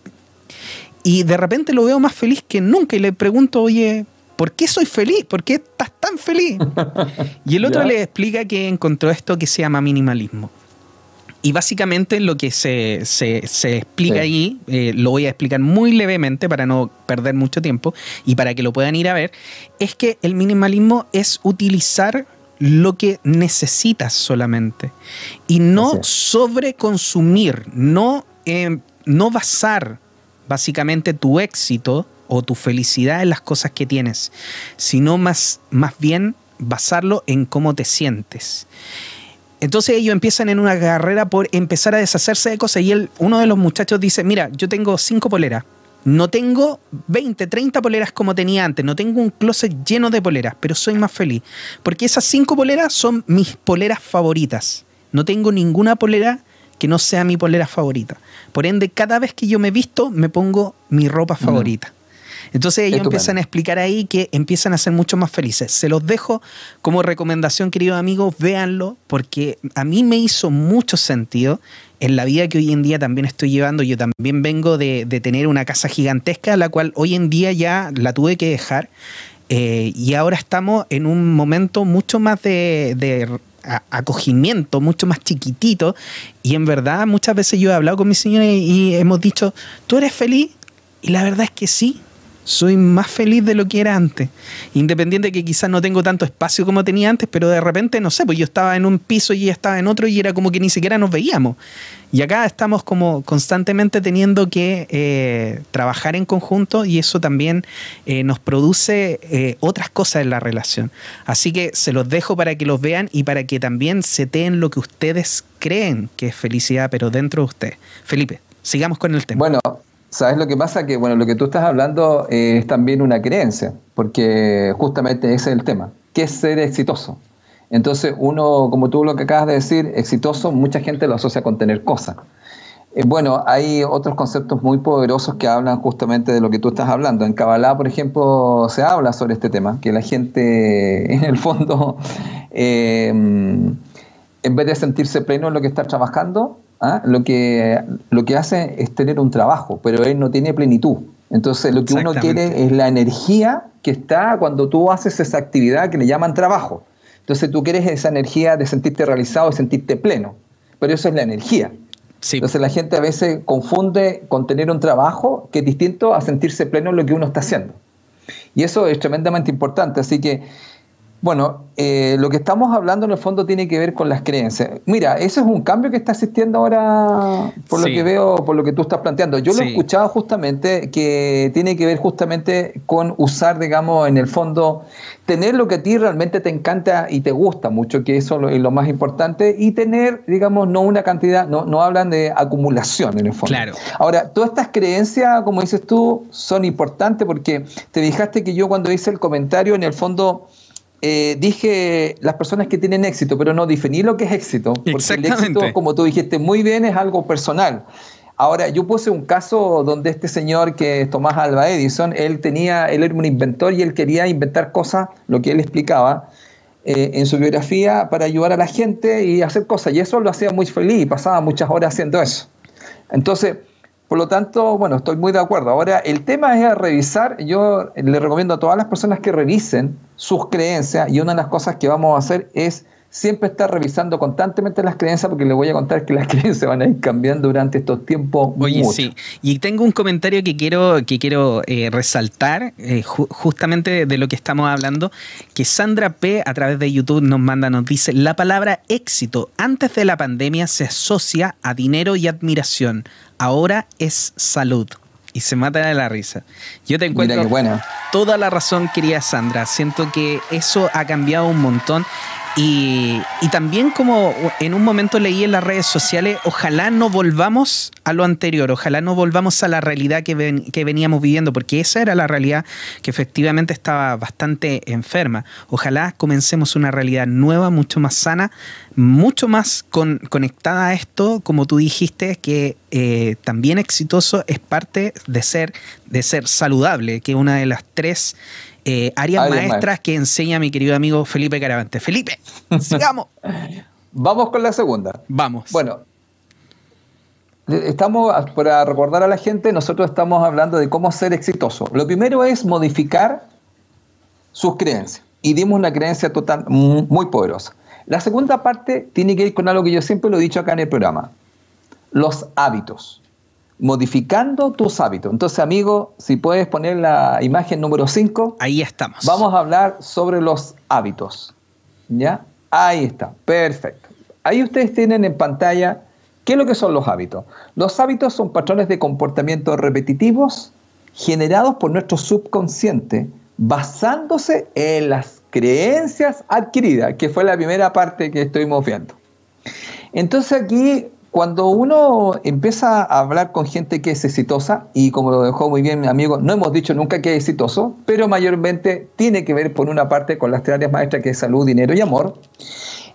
Y de repente lo veo más feliz que nunca y le pregunto, oye, ¿por qué soy feliz? ¿Por qué estás tan feliz? Y el otro le explica que encontró esto que se llama minimalismo. Y básicamente lo que se, explica ahí, eh, lo voy a explicar muy levemente para no perder mucho tiempo y para que lo puedan ir a ver, es que el minimalismo es utilizar lo que necesitas solamente y no sobreconsumir, no, eh, no basar básicamente tu éxito o tu felicidad en las cosas que tienes, sino más, más bien basarlo en cómo te sientes. Entonces ellos empiezan en una carrera por empezar a deshacerse de cosas y él, uno de los muchachos dice, mira, yo tengo cinco poleras, no tengo 20, 30 poleras como tenía antes, no tengo un closet lleno de poleras, pero soy más feliz, porque esas cinco poleras son mis poleras favoritas. No tengo ninguna polera que no sea mi polera favorita. Por ende, cada vez que yo me visto, me pongo mi ropa favorita. Entonces ellos empiezan a explicar ahí que empiezan a ser mucho más felices. Se los dejo como recomendación, queridos amigos, véanlo, porque a mí me hizo mucho sentido en la vida que hoy en día también estoy llevando. Yo también vengo de, tener una casa gigantesca, la cual hoy en día ya la tuve que dejar. Eh, y ahora estamos en un momento mucho más de, acogimiento, mucho más chiquitito. Y en verdad, muchas veces yo he hablado con mi señora y hemos dicho, ¿tú eres feliz? Y la verdad es que sí, soy más feliz de lo que era antes. Independiente de que quizás no tengo tanto espacio como tenía antes, pero de repente, no sé, pues yo estaba en un piso y ella estaba en otro y era como que ni siquiera nos veíamos. Y acá estamos como constantemente teniendo que eh, trabajar en conjunto y eso también eh, nos produce eh, otras cosas en la relación. Así que se los dejo para que los vean y para que también se den lo que ustedes creen que es felicidad, pero dentro de ustedes. Felipe, sigamos con el tema. Bueno, ¿Sabes lo que pasa? Que bueno, lo que tú estás hablando eh, es también una creencia, porque justamente ese es el tema. ¿Qué es ser exitoso? Entonces, uno, como tú lo que acabas de decir, exitoso, mucha gente lo asocia con tener cosas. Eh, bueno, hay otros conceptos muy poderosos que hablan justamente de lo que tú estás hablando. En Kabbalah, por ejemplo, se habla sobre este tema, que la gente, en el fondo, eh, en vez de sentirse pleno en lo que está trabajando, ¿ah? lo, que, lo que hace es tener un trabajo, pero él no tiene plenitud. Entonces lo que uno quiere es la energía que está cuando tú haces esa actividad que le llaman trabajo. Entonces tú quieres esa energía de sentirte realizado, de sentirte pleno, pero eso es la energía. Entonces la gente a veces confunde con tener un trabajo que es distinto a sentirse pleno en lo que uno está haciendo. Y eso es tremendamente importante. Así que bueno, eh, lo que estamos hablando en el fondo tiene que ver con las creencias. Mira, ese es un cambio que está existiendo ahora, por lo que veo, por lo que tú estás planteando. Yo lo he escuchado justamente que tiene que ver justamente con usar, digamos, en el fondo, tener lo que a ti realmente te encanta y te gusta mucho, que eso es lo más importante, y tener, digamos, no una cantidad, no, no hablan de acumulación en el fondo. Claro. Ahora, todas estas creencias, como dices tú, son importantes porque te fijaste que yo cuando hice el comentario, en el fondo eh, dije las personas que tienen éxito, pero no definí lo que es éxito. Porque el éxito, como tú dijiste muy bien, es algo personal. Ahora, yo puse un caso donde este señor que es Tomás Alba Edison, él tenía, él era un inventor y él quería inventar cosas, lo que él explicaba eh, en su biografía, para ayudar a la gente y hacer cosas. Y eso lo hacía muy feliz y pasaba muchas horas haciendo eso. Entonces, por lo tanto, bueno, estoy muy de acuerdo. Ahora, el tema es revisar, yo le recomiendo a todas las personas que revisen sus creencias y una de las cosas que vamos a hacer es siempre estar revisando constantemente las creencias porque les voy a contar que las creencias van a ir cambiando durante estos tiempos. Oye, sí. Y tengo un comentario que quiero, que quiero eh, resaltar eh, justamente de lo que estamos hablando, que Sandra P a través de YouTube nos manda, nos dice, la palabra éxito antes de la pandemia se asocia a dinero y admiración ahora es salud. Y se mata de la risa. Yo te encuentro toda la razón, querida Sandra. Siento que eso ha cambiado un montón. Y, también como en un momento leí en las redes sociales, ojalá no volvamos a lo anterior, ojalá no volvamos a la realidad que, que veníamos viviendo, porque esa era la realidad que efectivamente estaba bastante enferma. Ojalá comencemos una realidad nueva, mucho más sana, mucho más conectada a esto, como tú dijiste, que eh, también exitoso es parte de ser, de ser saludable, que una de las tres eh, áreas maestras que enseña mi querido amigo Felipe Caravante. Felipe, sigamos. Vamos con la segunda. Vamos. Bueno, estamos, para recordar a la gente, nosotros estamos hablando de cómo ser exitoso. Lo primero es modificar sus creencias. Y dimos una creencia total muy poderosa. La segunda parte tiene que ir con algo que yo siempre lo he dicho acá en el programa. Los hábitos. Modificando tus hábitos. Entonces, amigo, si puedes poner la imagen número 5. Ahí estamos. Vamos a hablar sobre los hábitos. ¿Ya? Ahí está. Perfecto. Ahí ustedes tienen en pantalla qué es lo que son los hábitos. Los hábitos son patrones de comportamiento repetitivos generados por nuestro subconsciente basándose en las creencias adquiridas, que fue la primera parte que estuvimos viendo. Entonces aquí, cuando uno empieza a hablar con gente que es exitosa, y como lo dejó muy bien mi amigo, no hemos dicho nunca que es exitoso, pero mayormente tiene que ver por una parte con las tres áreas maestras que es salud, dinero y amor.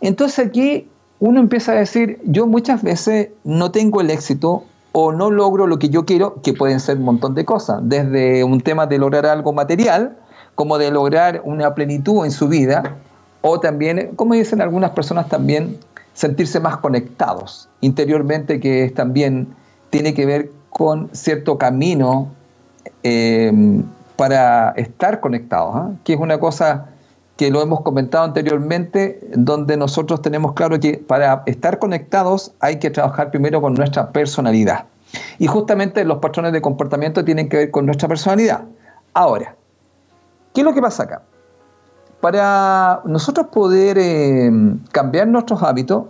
Entonces aquí uno empieza a decir, yo muchas veces no tengo el éxito o no logro lo que yo quiero, que pueden ser un montón de cosas, desde un tema de lograr algo material, como de lograr una plenitud en su vida, o también, como dicen algunas personas también, sentirse más conectados interiormente, que también tiene que ver con cierto camino eh, para estar conectados, ¿ah? que es una cosa que lo hemos comentado anteriormente, donde nosotros tenemos claro que para estar conectados hay que trabajar primero con nuestra personalidad. Y justamente los patrones de comportamiento tienen que ver con nuestra personalidad. Ahora, ¿Qué es lo que pasa acá? Para nosotros poder eh, cambiar nuestros hábitos,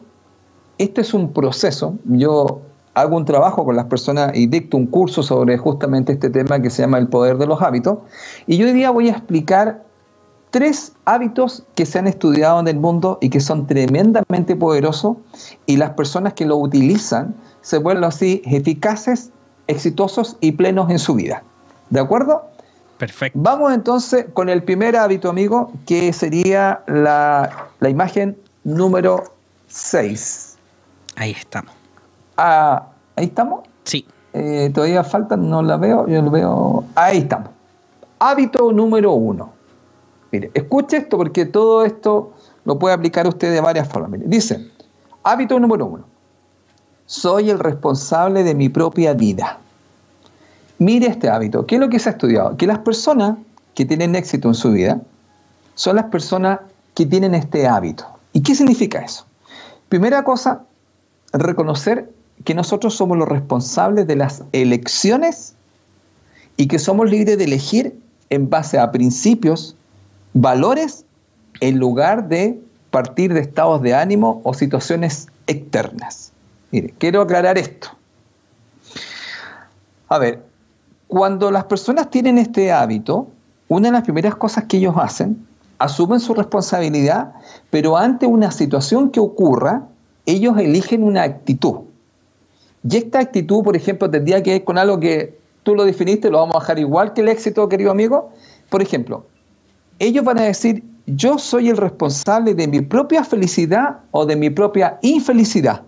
este es un proceso. Yo hago un trabajo con las personas y dicto un curso sobre justamente este tema que se llama el poder de los hábitos. Y yo hoy día voy a explicar tres hábitos que se han estudiado en el mundo y que son tremendamente poderosos y las personas que lo utilizan se vuelven así eficaces, exitosos y plenos en su vida. ¿De acuerdo? Perfecto. Vamos entonces con el primer hábito, amigo, que sería la, imagen número 6. Ahí estamos. Ah, ¿Ahí estamos? Sí. Eh, todavía falta, no la veo, yo lo veo. Ahí estamos. Hábito número uno. Mire, escuche esto porque todo esto lo puede aplicar usted de varias formas. Mire, dice, hábito número uno. Soy el responsable de mi propia vida. Mire este hábito. ¿Qué es lo que se ha estudiado? Que las personas que tienen éxito en su vida son las personas que tienen este hábito. ¿Y qué significa eso? Primera cosa, reconocer que nosotros somos los responsables de las elecciones y que somos libres de elegir en base a principios, valores, en lugar de partir de estados de ánimo o situaciones externas. Mire, quiero aclarar esto. A ver, cuando las personas tienen este hábito, una de las primeras cosas que ellos hacen, asumen su responsabilidad, pero ante una situación que ocurra, ellos eligen una actitud. Y esta actitud, por ejemplo, tendría que ver con algo que tú lo definiste, lo vamos a dejar igual que el éxito, querido amigo. Por ejemplo, ellos van a decir, yo soy el responsable de mi propia felicidad o de mi propia infelicidad.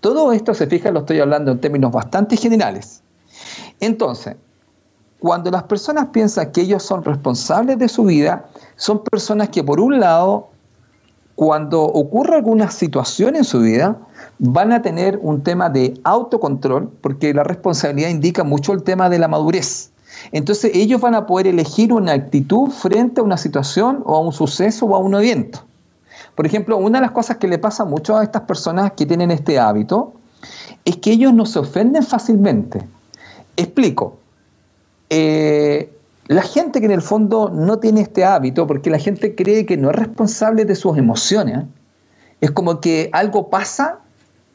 Todo esto, se fija, lo estoy hablando en términos bastante generales. Entonces, cuando las personas piensan que ellos son responsables de su vida, son personas que por un lado, cuando ocurre alguna situación en su vida, van a tener un tema de autocontrol, porque la responsabilidad indica mucho el tema de la madurez. Entonces ellos van a poder elegir una actitud frente a una situación o a un suceso o a un evento. Por ejemplo, una de las cosas que le pasa mucho a estas personas que tienen este hábito es que ellos no se ofenden fácilmente. Explico. Eh, la gente que en el fondo no tiene este hábito, porque la gente cree que no es responsable de sus emociones, es como que algo pasa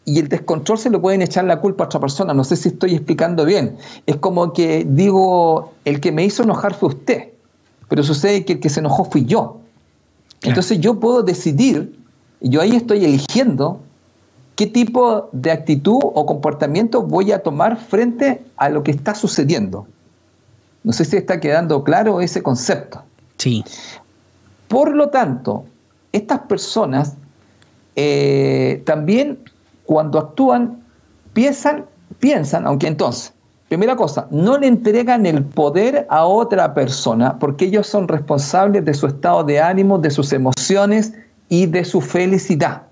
y el descontrol se lo pueden echar la culpa a otra persona. No sé si estoy explicando bien. Es como que digo, el que me hizo enojar fue usted, pero sucede que el que se enojó fui yo. Entonces yo puedo decidir, yo ahí estoy eligiendo qué tipo de actitud o comportamiento voy a tomar frente a lo que está sucediendo. No sé si está quedando claro ese concepto. Sí. Por lo tanto, estas personas eh, también cuando actúan piensan, piensan, aunque entonces, primera cosa, no le entregan el poder a otra persona porque ellos son responsables de su estado de ánimo, de sus emociones y de su felicidad.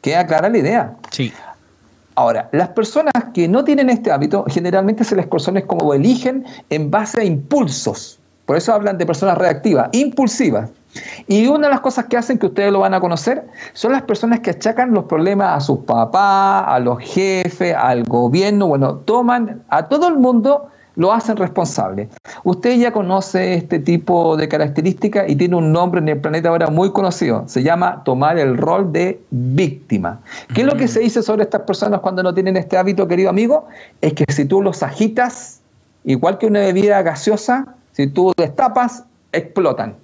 Queda clara la idea. Sí. Ahora, las personas que no tienen este hábito, generalmente se les personas como eligen en base a impulsos. Por eso hablan de personas reactivas, impulsivas. Y una de las cosas que hacen, que ustedes lo van a conocer, son las personas que achacan los problemas a sus papás, a los jefes, al gobierno, bueno, toman a todo el mundo, lo hacen responsable. Usted ya conoce este tipo de características y tiene un nombre en el planeta ahora muy conocido, se llama tomar el rol de víctima. ¿Qué es lo que se dice sobre estas personas cuando no tienen este hábito, querido amigo? Es que si tú los agitas, igual que una bebida gaseosa, si tú destapas, explotan.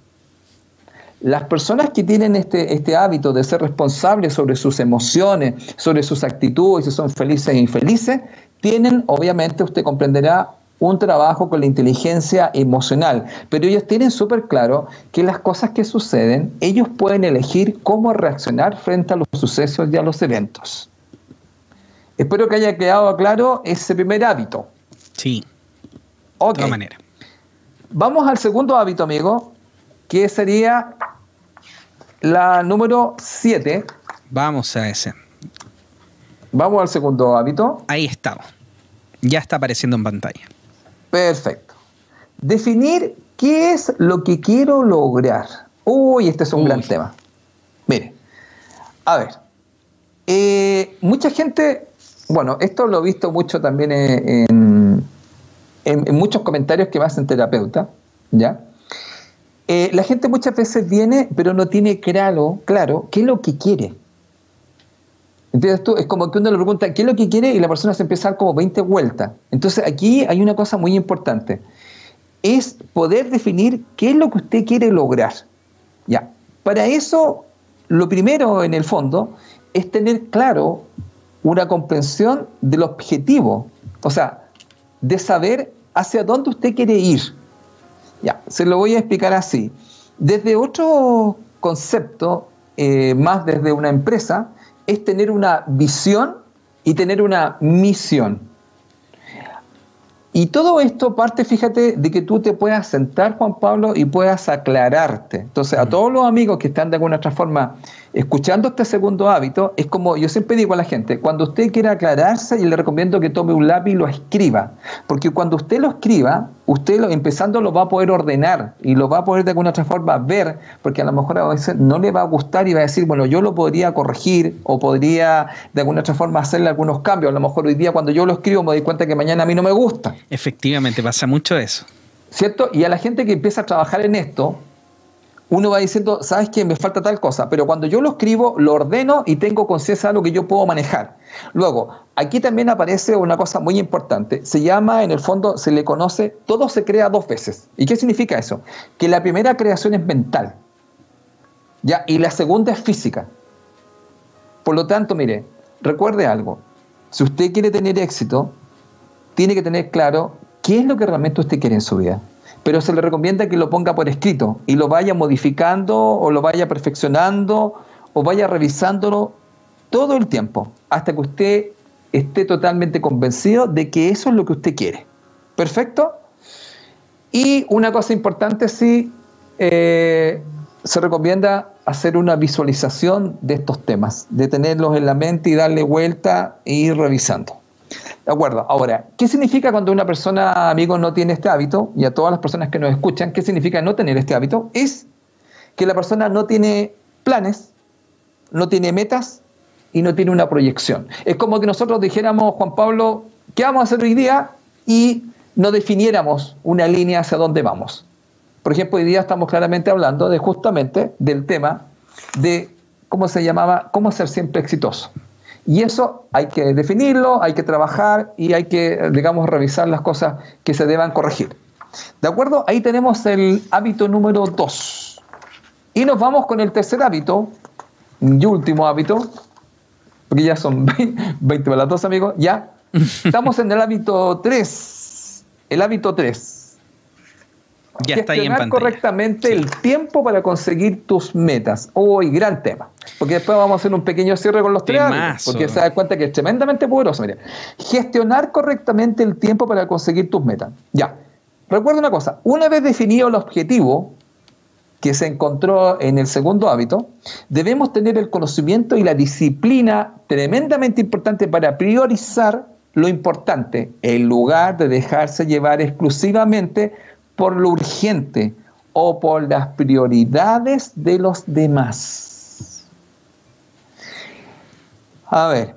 Las personas que tienen este, este hábito de ser responsables sobre sus emociones, sobre sus actitudes, si son felices e infelices, tienen, obviamente, usted comprenderá, un trabajo con la inteligencia emocional, pero ellos tienen súper claro que las cosas que suceden, ellos pueden elegir cómo reaccionar frente a los sucesos y a los eventos. Espero que haya quedado claro ese primer hábito. Sí. De todas maneras. Vamos al segundo hábito, amigo, que sería la número 7. Vamos a ese. Vamos al segundo hábito. Ahí estamos. Ya está apareciendo en pantalla. Perfecto. Definir qué es lo que quiero lograr. Uy, este es un gran tema. Mire, a ver, eh, mucha gente, bueno, esto lo he visto mucho también en, en, muchos comentarios que me hacen terapeuta, ¿ya? Eh, la gente muchas veces viene, pero no tiene claro, claro qué es lo que quiere. Entonces tú, es como que uno le pregunta qué es lo que quiere y la persona se empieza a dar como 20 vueltas. Entonces aquí hay una cosa muy importante. Es poder definir qué es lo que usted quiere lograr. Ya. Para eso, lo primero en el fondo es tener claro una comprensión del objetivo. O sea, de saber hacia dónde usted quiere ir. Ya, se lo voy a explicar así. Desde otro concepto, eh, más desde una empresa, es tener una visión y tener una misión. Y todo esto parte, fíjate, de que tú te puedas sentar, Juan Pablo, y puedas aclararte. Entonces, a todos los amigos que están de alguna otra forma escuchando este segundo hábito, es como yo siempre digo a la gente, cuando usted quiera aclararse, y le recomiendo que tome un lápiz y lo escriba, porque cuando usted lo escriba, usted lo, empezando lo va a poder ordenar y lo va a poder de alguna otra forma ver, porque a lo mejor a veces no le va a gustar y va a decir, bueno, yo lo podría corregir o podría de alguna otra forma hacerle algunos cambios. A lo mejor hoy día cuando yo lo escribo me doy cuenta que mañana a mí no me gusta. Efectivamente, pasa mucho eso. ¿Cierto? Y a la gente que empieza a trabajar en esto, uno va diciendo, sabes que me falta tal cosa, pero cuando yo lo escribo, lo ordeno y tengo conciencia de lo que yo puedo manejar. Luego, aquí también aparece una cosa muy importante. Se llama, en el fondo, se le conoce, todo se crea dos veces. ¿Y qué significa eso? Que la primera creación es mental. ¿ya? Y la segunda es física. Por lo tanto, mire, recuerde algo. Si usted quiere tener éxito, tiene que tener claro qué es lo que realmente usted quiere en su vida pero se le recomienda que lo ponga por escrito y lo vaya modificando o lo vaya perfeccionando o vaya revisándolo todo el tiempo hasta que usted esté totalmente convencido de que eso es lo que usted quiere. ¿Perfecto? Y una cosa importante, sí, eh, se recomienda hacer una visualización de estos temas, de tenerlos en la mente y darle vuelta e ir revisando. Acuerdo. Ahora, ¿qué significa cuando una persona, amigo, no tiene este hábito? Y a todas las personas que nos escuchan, ¿qué significa no tener este hábito? Es que la persona no tiene planes, no tiene metas y no tiene una proyección. Es como que nosotros dijéramos, Juan Pablo, ¿qué vamos a hacer hoy día? Y no definiéramos una línea hacia dónde vamos. Por ejemplo, hoy día estamos claramente hablando de justamente del tema de cómo se llamaba, cómo ser siempre exitoso. Y eso hay que definirlo, hay que trabajar y hay que, digamos, revisar las cosas que se deban corregir. ¿De acuerdo? Ahí tenemos el hábito número 2. Y nos vamos con el tercer hábito y último hábito, porque ya son 20 para las dos, amigos. Ya. Estamos en el hábito 3. El hábito 3. Ya está ahí en pantalla. correctamente el tiempo para conseguir tus metas. Hoy, gran tema. Porque después vamos a hacer un pequeño cierre con los tres porque se da cuenta que es tremendamente poderoso. Mira. Gestionar correctamente el tiempo para conseguir tus metas. Ya. Recuerda una cosa, una vez definido el objetivo que se encontró en el segundo hábito, debemos tener el conocimiento y la disciplina tremendamente importante para priorizar lo importante, en lugar de dejarse llevar exclusivamente por lo urgente o por las prioridades de los demás. A ver,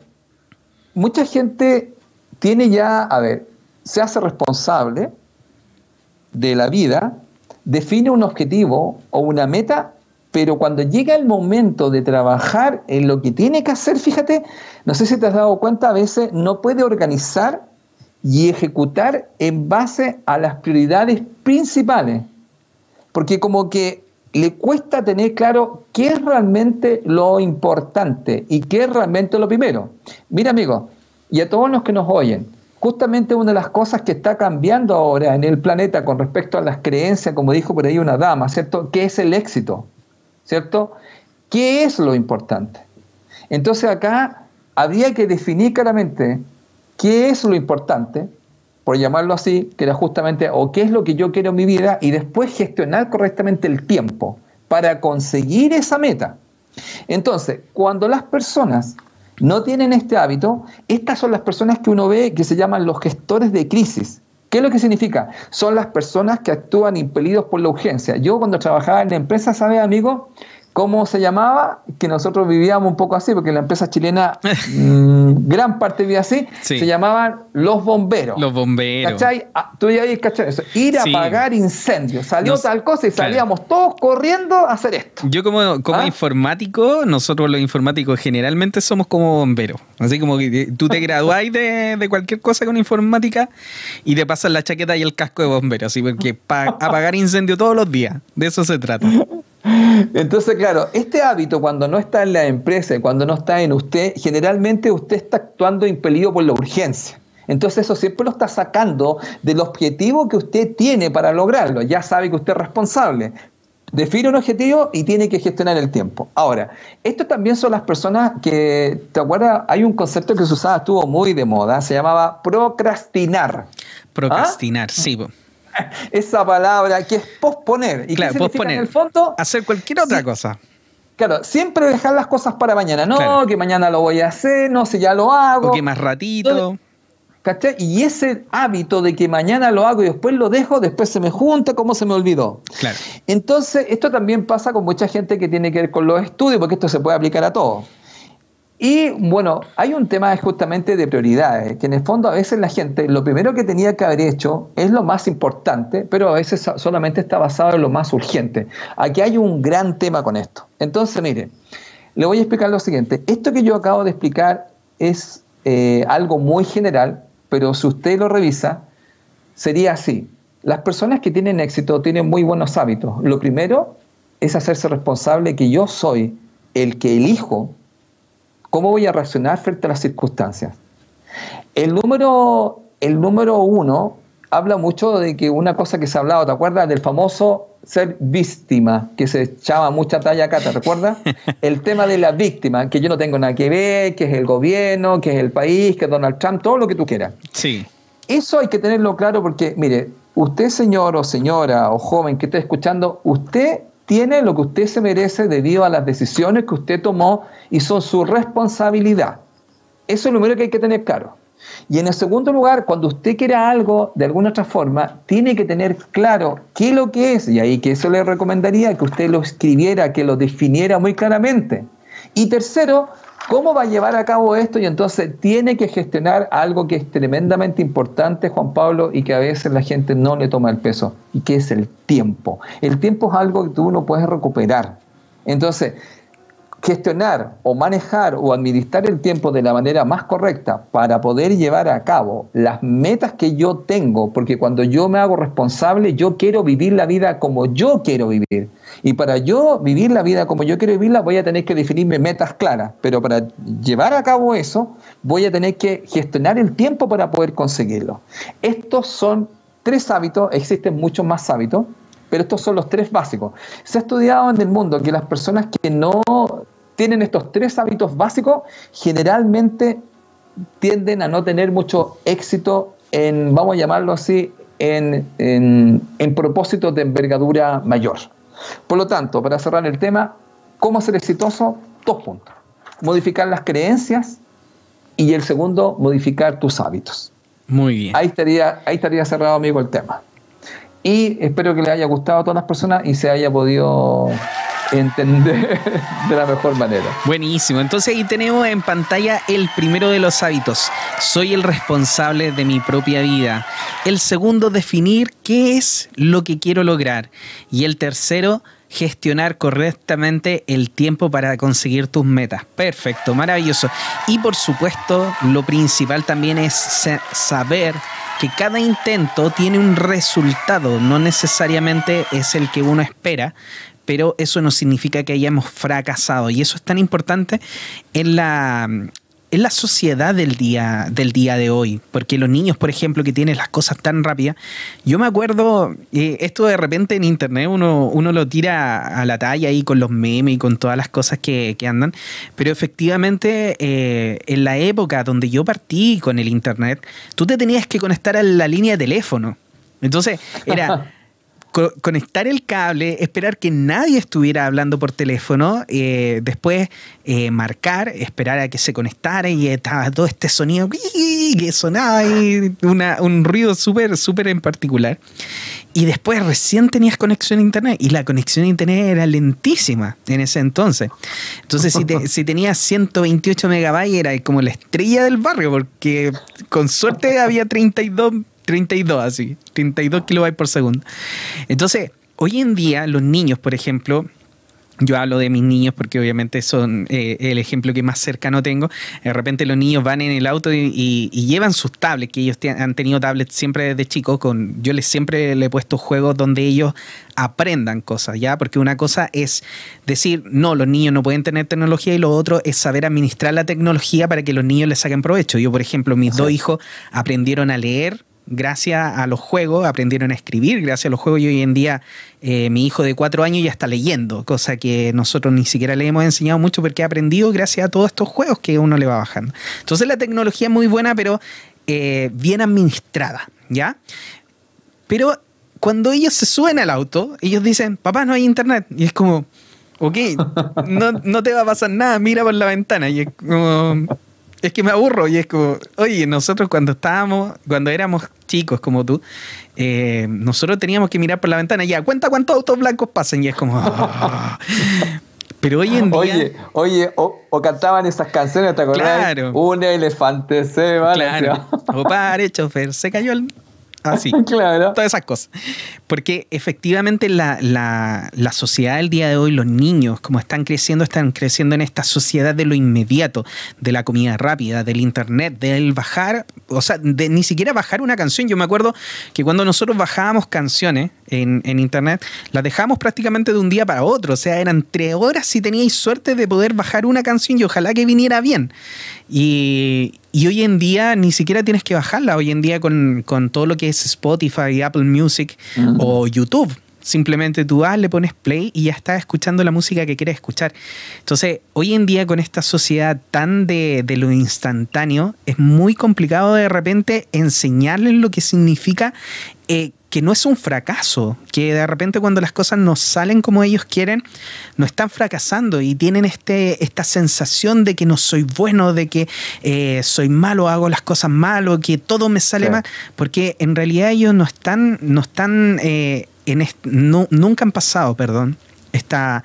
mucha gente tiene ya, a ver, se hace responsable de la vida, define un objetivo o una meta, pero cuando llega el momento de trabajar en lo que tiene que hacer, fíjate, no sé si te has dado cuenta, a veces no puede organizar y ejecutar en base a las prioridades principales, porque como que le cuesta tener claro qué es realmente lo importante y qué es realmente lo primero. Mira, amigo, y a todos los que nos oyen, justamente una de las cosas que está cambiando ahora en el planeta con respecto a las creencias, como dijo por ahí una dama, ¿cierto? ¿Qué es el éxito? ¿Cierto? ¿Qué es lo importante? Entonces acá habría que definir claramente qué es lo importante, por llamarlo así, que era justamente, o qué es lo que yo quiero en mi vida, y después gestionar correctamente el tiempo para conseguir esa meta. Entonces, cuando las personas no tienen este hábito, estas son las personas que uno ve que se llaman los gestores de crisis. ¿Qué es lo que significa? Son las personas que actúan impelidos por la urgencia. Yo cuando trabajaba en la empresa, ¿sabe, amigo? ¿Cómo se llamaba? Que nosotros vivíamos un poco así, porque la empresa chilena, mm, gran parte vivía así, se llamaban los bomberos. Los bomberos. ¿Cachai? Ah, tú ya ¿cachai? Ir a apagar incendios. Salió tal cosa y salíamos todos corriendo a hacer esto. Yo como, como ¿Ah? informático, nosotros los informáticos generalmente somos como bomberos. Así como que tú te graduáis de, de cualquier cosa con informática y te pasas la chaqueta y el casco de bombero. Así porque para apagar incendios todos los días. De eso se trata. Entonces, claro, este hábito cuando no está en la empresa, cuando no está en usted, generalmente usted está actuando impelido por la urgencia. Entonces eso siempre lo está sacando del objetivo que usted tiene para lograrlo. Ya sabe que usted es responsable. Define un objetivo y tiene que gestionar el tiempo. Ahora, esto también son las personas que, ¿te acuerdas? Hay un concepto que se usaba, estuvo muy de moda, se llamaba procrastinar. Procrastinar, ¿Ah? sí. Esa palabra que es posponer. ¿Y claro, posponer. En el fondo, hacer cualquier otra cosa. Claro, siempre dejar las cosas para mañana. No, que mañana lo voy a hacer, no sé, ya lo hago. O que más ratito. ¿Cachai? Y ese hábito de que mañana lo hago y después lo dejo, después se me junta, como se me olvidó. Claro. Entonces, esto también pasa con mucha gente que tiene que ver con los estudios, porque esto se puede aplicar a todo. Y bueno, hay un tema justamente de prioridades, que en el fondo a veces la gente lo primero que tenía que haber hecho es lo más importante, pero a veces solamente está basado en lo más urgente. Aquí hay un gran tema con esto. Entonces, mire, le voy a explicar lo siguiente. Esto que yo acabo de explicar es eh, algo muy general, pero si usted lo revisa, sería así. Las personas que tienen éxito tienen muy buenos hábitos. Lo primero es hacerse responsable que yo soy el que elijo ¿Cómo voy a reaccionar frente a las circunstancias? El número, el número uno habla mucho de que una cosa que se ha hablado, ¿te acuerdas? Del famoso ser víctima, que se echaba mucha talla acá, ¿te recuerdas? El tema de la víctima, que yo no tengo nada que ver, que es el gobierno, que es el país, que es Donald Trump, todo lo que tú quieras. Sí. Eso hay que tenerlo claro porque, mire, usted señor o señora o joven que esté escuchando, usted tiene lo que usted se merece debido a las decisiones que usted tomó y son su responsabilidad. Eso es lo primero que hay que tener claro. Y en el segundo lugar, cuando usted quiera algo de alguna otra forma, tiene que tener claro qué es lo que es, y ahí que eso le recomendaría que usted lo escribiera, que lo definiera muy claramente. Y tercero, ¿Cómo va a llevar a cabo esto? Y entonces tiene que gestionar algo que es tremendamente importante, Juan Pablo, y que a veces la gente no le toma el peso, y que es el tiempo. El tiempo es algo que tú no puedes recuperar. Entonces, gestionar o manejar o administrar el tiempo de la manera más correcta para poder llevar a cabo las metas que yo tengo, porque cuando yo me hago responsable, yo quiero vivir la vida como yo quiero vivir. Y para yo vivir la vida como yo quiero vivirla, voy a tener que definirme metas claras, pero para llevar a cabo eso, voy a tener que gestionar el tiempo para poder conseguirlo. Estos son tres hábitos, existen muchos más hábitos, pero estos son los tres básicos. Se ha estudiado en el mundo que las personas que no tienen estos tres hábitos básicos generalmente tienden a no tener mucho éxito en, vamos a llamarlo así, en, en propósitos de envergadura mayor. Por lo tanto, para cerrar el tema, ¿cómo ser exitoso? Dos puntos. Modificar las creencias y el segundo, modificar tus hábitos. Muy bien. Ahí estaría, ahí estaría cerrado, amigo, el tema. Y espero que les haya gustado a todas las personas y se haya podido entender de la mejor manera. Buenísimo. Entonces ahí tenemos en pantalla el primero de los hábitos. Soy el responsable de mi propia vida. El segundo, definir qué es lo que quiero lograr. Y el tercero, gestionar correctamente el tiempo para conseguir tus metas. Perfecto, maravilloso. Y por supuesto, lo principal también es saber que cada intento tiene un resultado, no necesariamente es el que uno espera, pero eso no significa que hayamos fracasado. Y eso es tan importante en la, en la sociedad del día, del día de hoy. Porque los niños, por ejemplo, que tienen las cosas tan rápidas, yo me acuerdo, eh, esto de repente en internet uno, uno lo tira a la talla ahí con los memes y con todas las cosas que, andan, pero efectivamente eh, en la época donde yo partí con el internet, tú te tenías que conectar a la línea de teléfono. Entonces era... conectar el cable, esperar que nadie estuviera hablando por teléfono, eh, después eh, marcar, esperar a que se conectara y estaba todo este sonido que sonaba y un ruido súper, súper en particular. Y después recién tenías conexión a internet y la conexión a internet era lentísima en ese entonces. Entonces, si, si tenías 128 megabytes era como la estrella del barrio, porque con suerte había 32 32 así, 32 kilobytes por segundo. Entonces, hoy en día los niños, por ejemplo, yo hablo de mis niños porque obviamente son eh, el ejemplo que más cercano tengo. De repente los niños van en el auto y, llevan sus tablets, que ellos han tenido tablets siempre desde chicos. Con, yo les siempre le he puesto juegos donde ellos aprendan cosas, ¿ya? Porque una cosa es decir, no, los niños no pueden tener tecnología y lo otro es saber administrar la tecnología para que los niños les saquen provecho. Yo, por ejemplo, mis dos hijos aprendieron a leer gracias a los juegos, aprendieron a escribir gracias a los juegos y hoy en día eh, mi hijo de cuatro años ya está leyendo, cosa que nosotros ni siquiera le hemos enseñado mucho porque ha aprendido gracias a todos estos juegos que uno le va bajando. Entonces la tecnología es muy buena, pero eh, bien administrada, ¿ya? Pero cuando ellos se suben al auto, ellos dicen, papá, no hay internet. Y es como, ok, no, no te va a pasar nada, mira por la ventana. Y es como, es que me aburro y es como, oye, nosotros cuando estábamos, cuando éramos chicos como tú, eh, nosotros teníamos que mirar por la ventana y ya, cuenta cuántos autos blancos pasan y es como... Ah". Pero hoy en día... Oye, oye, o, cantaban esas canciones, ¿te acuerdas? Claro. Un elefante se va. Claro. O pare, chofer, se cayó el Así. claro. Todas esas cosas. Porque efectivamente la, la, sociedad del día de hoy, los niños, como están creciendo, están creciendo en esta sociedad de lo inmediato, de la comida rápida, del internet, del bajar, o sea, de ni siquiera bajar una canción. Yo me acuerdo que cuando nosotros bajábamos canciones en, en internet, las dejábamos prácticamente de un día para otro. O sea, eran tres horas si teníais suerte de poder bajar una canción y ojalá que viniera bien. Y, y hoy en día ni siquiera tienes que bajarla. Hoy en día con, todo lo que es Spotify, Apple Music o YouTube. Simplemente tú vas, le pones play y ya estás escuchando la música que quieres escuchar. Entonces, hoy en día con esta sociedad tan de, de lo instantáneo, es muy complicado de repente enseñarles lo que significa eh, que no es un fracaso, que de repente cuando las cosas no salen como ellos quieren, no están fracasando y tienen este, esta sensación de que no soy bueno, de que eh, soy malo, hago las cosas mal que todo me sale mal, porque en realidad ellos no están, no están eh, en nunca han pasado, perdón, esta,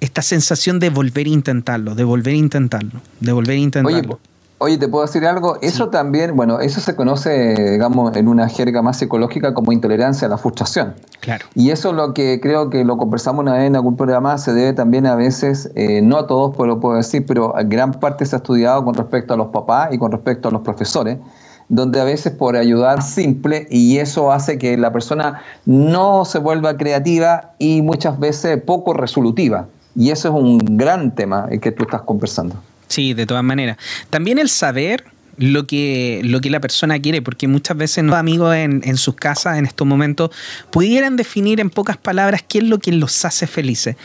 esta sensación de volver a intentarlo, de volver a intentarlo, de volver a intentarlo. Oye, ¿te puedo decir algo? Eso también, bueno, eso se conoce, digamos, en una jerga más psicológica como intolerancia a la frustración. Claro. Y eso es lo que creo que lo conversamos una vez en algún programa, se debe también a veces, eh, no a todos, pues lo puedo decir, pero a gran parte se ha estudiado con respecto a los papás y con respecto a los profesores, donde a veces por ayudar simple y eso hace que la persona no se vuelva creativa y muchas veces poco resolutiva. Y eso es un gran tema que tú estás conversando. Sí, de todas maneras. También el saber lo que, lo que la persona quiere, porque muchas veces los amigos en, en sus casas en estos momentos pudieran definir en pocas palabras qué es lo que los hace felices.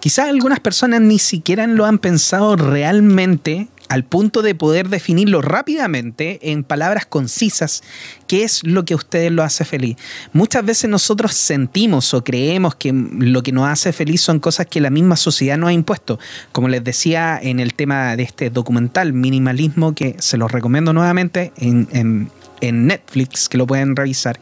Quizás algunas personas ni siquiera lo han pensado realmente al punto de poder definirlo rápidamente en palabras concisas, qué es lo que a ustedes lo hace feliz. Muchas veces nosotros sentimos o creemos que lo que nos hace feliz son cosas que la misma sociedad nos ha impuesto. Como les decía en el tema de este documental, Minimalismo, que se los recomiendo nuevamente en, en Netflix, que lo pueden revisar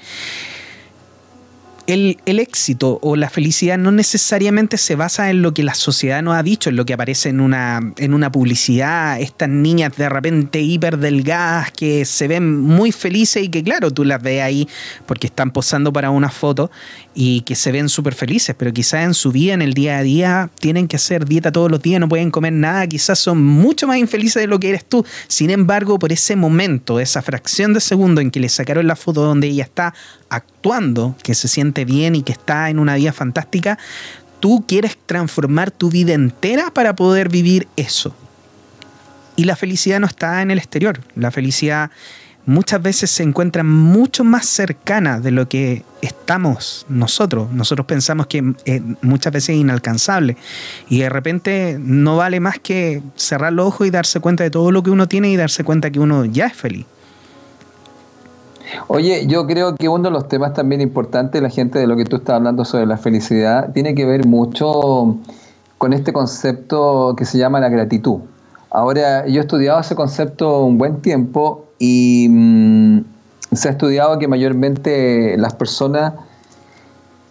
el, éxito o la felicidad no necesariamente se basa en lo que la sociedad nos ha dicho, en lo que aparece en una, en una publicidad, estas niñas de repente hiper delgadas que se ven muy felices y que claro, tú las ves ahí porque están posando para una foto y que se ven súper felices, pero quizás en su vida, en el día a día, tienen que hacer dieta todos los días, no pueden comer nada, quizás son mucho más infelices de lo que eres tú. Sin embargo, por ese momento, esa fracción de segundo en que le sacaron la foto donde ella está actuando, que se siente bien y que está en una vida fantástica, tú quieres transformar tu vida entera para poder vivir eso. Y la felicidad no está en el exterior, la felicidad muchas veces se encuentra mucho más cercana de lo que estamos nosotros. Nosotros pensamos que eh, muchas veces es inalcanzable y de repente no vale más que cerrar los ojos y darse cuenta de todo lo que uno tiene y darse cuenta que uno ya es feliz. Oye, yo creo que uno de los temas también importantes, la gente de lo que tú estás hablando sobre la felicidad, tiene que ver mucho con este concepto que se llama la gratitud. Ahora, yo he estudiado ese concepto un buen tiempo y mm, se ha estudiado que mayormente las personas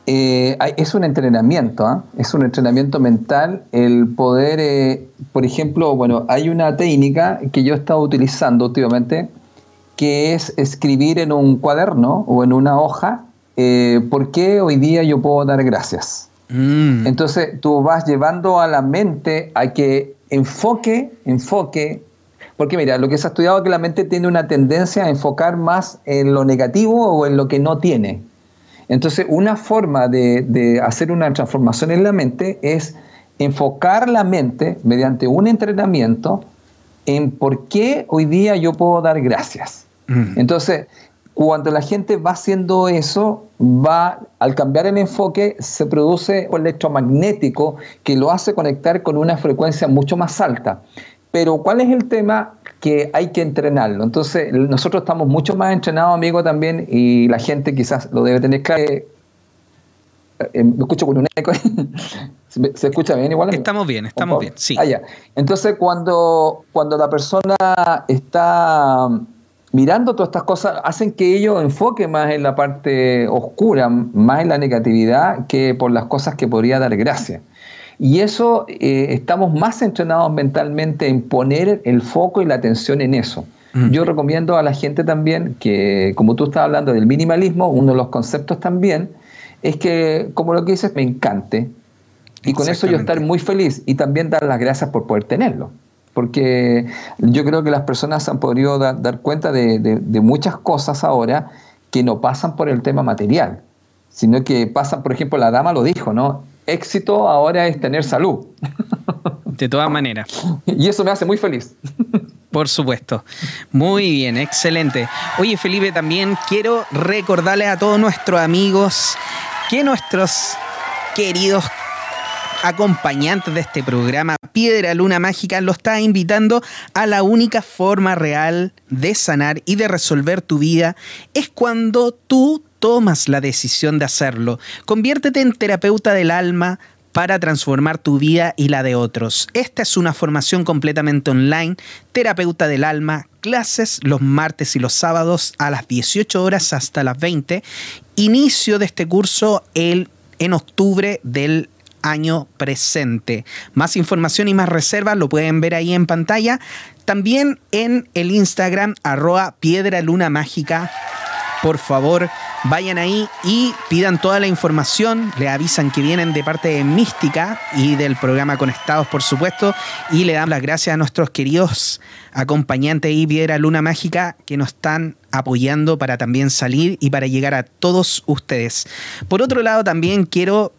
eh, es un entrenamiento, ¿ah? es un entrenamiento mental el poder, eh, por ejemplo, bueno, hay una técnica que yo he estado utilizando últimamente que es escribir en un cuaderno o en una hoja eh, por qué hoy día yo puedo dar gracias. Mm. Entonces tú vas llevando a la mente a que enfoque, enfoque, porque mira, lo que se ha estudiado es que la mente tiene una tendencia a enfocar más en lo negativo o en lo que no tiene. Entonces, una forma de, de hacer una transformación en la mente es enfocar la mente mediante un entrenamiento en por qué hoy día yo puedo dar gracias. Mm. Entonces, cuando la gente va haciendo eso, va, al cambiar el enfoque, se produce un electromagnético que lo hace conectar con una frecuencia mucho más alta. Pero ¿cuál es el tema? Que hay que entrenarlo. Entonces, nosotros estamos mucho más entrenados, amigo, también, y la gente quizás lo debe tener claro. Eh, me escucho con un eco. ¿Se escucha bien igual? Estamos bien, estamos bien, sí. Ah, Entonces, cuando, cuando la persona está mirando todas estas cosas, hacen que ellos enfoquen más en la parte oscura, más en la negatividad, que por las cosas que podría dar gracia. Y eso eh, estamos más entrenados mentalmente en poner el foco y la atención en eso. Mm. Yo recomiendo a la gente también que, como tú estás hablando del minimalismo, uno de los conceptos también es que, como lo que dices, me encante. Y con eso yo estar muy feliz y también dar las gracias por poder tenerlo porque yo creo que las personas han podido dar cuenta de, muchas cosas ahora que no pasan por el tema material, sino que pasan, por ejemplo, la dama lo dijo, ¿no? Éxito ahora es tener salud. De todas maneras. Y eso me hace muy feliz. Por supuesto. Muy bien, excelente. Oye, Felipe, también quiero recordarle a todos nuestros amigos que nuestros queridos acompañantes de este programa, Piedra Luna Mágica, lo está invitando a la única forma real de sanar y de resolver tu vida es cuando tú tomas la decisión de hacerlo. Conviértete en terapeuta del alma para transformar tu vida y la de otros. Esta es una formación completamente online, terapeuta del alma, clases los martes y los sábados a las 18 horas hasta las 20. Inicio de este curso el, en octubre del año presente. Más información y más reservas lo pueden ver ahí en pantalla. También en el Instagram arroba piedra luna mágica. Por favor, vayan ahí y pidan toda la información. Le avisan que vienen de parte de Mística y del programa Conectados, por supuesto. Y le dan las gracias a nuestros queridos acompañantes y Piedra Luna Mágica que nos están apoyando para también salir y para llegar a todos ustedes. Por otro lado, también quiero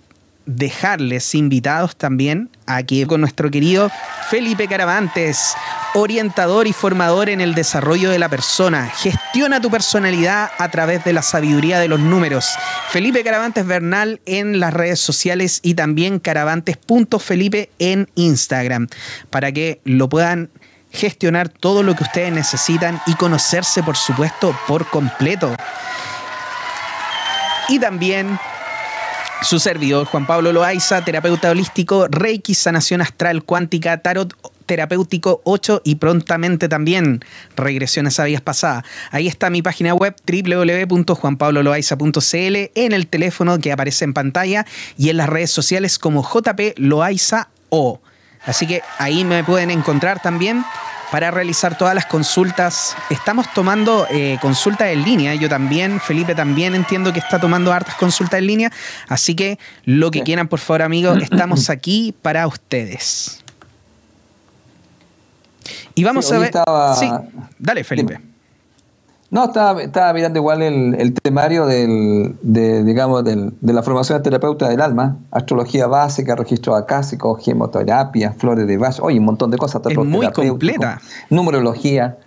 dejarles invitados también aquí con nuestro querido Felipe Caravantes, orientador y formador en el desarrollo de la persona. Gestiona tu personalidad a través de la sabiduría de los números. Felipe Caravantes Bernal en las redes sociales y también caravantes.felipe en Instagram para que lo puedan gestionar todo lo que ustedes necesitan y conocerse, por supuesto, por completo. Y también su servidor, Juan Pablo Loaiza, terapeuta holístico, Reiki, sanación astral cuántica, tarot terapéutico 8 y prontamente también regresiones a vías pasadas. Ahí está mi página web www.juanpabloloaiza.cl en el teléfono que aparece en pantalla y en las redes sociales como JP Loaiza O. Así que ahí me pueden encontrar también para realizar todas las consultas. Estamos tomando eh, consultas en línea. Yo también, Felipe también entiendo que está tomando hartas consultas en línea. Así que lo que quieran, por favor, amigos, estamos aquí para ustedes. Y vamos a ver. Sí, dale, Felipe. No, estaba, estaba, mirando igual el, temario del, de, digamos, del, de la formación de terapeuta del alma, astrología básica, registro acásico, gemoterapia, flores de base, oye, un montón de cosas. Es muy completa. Numerología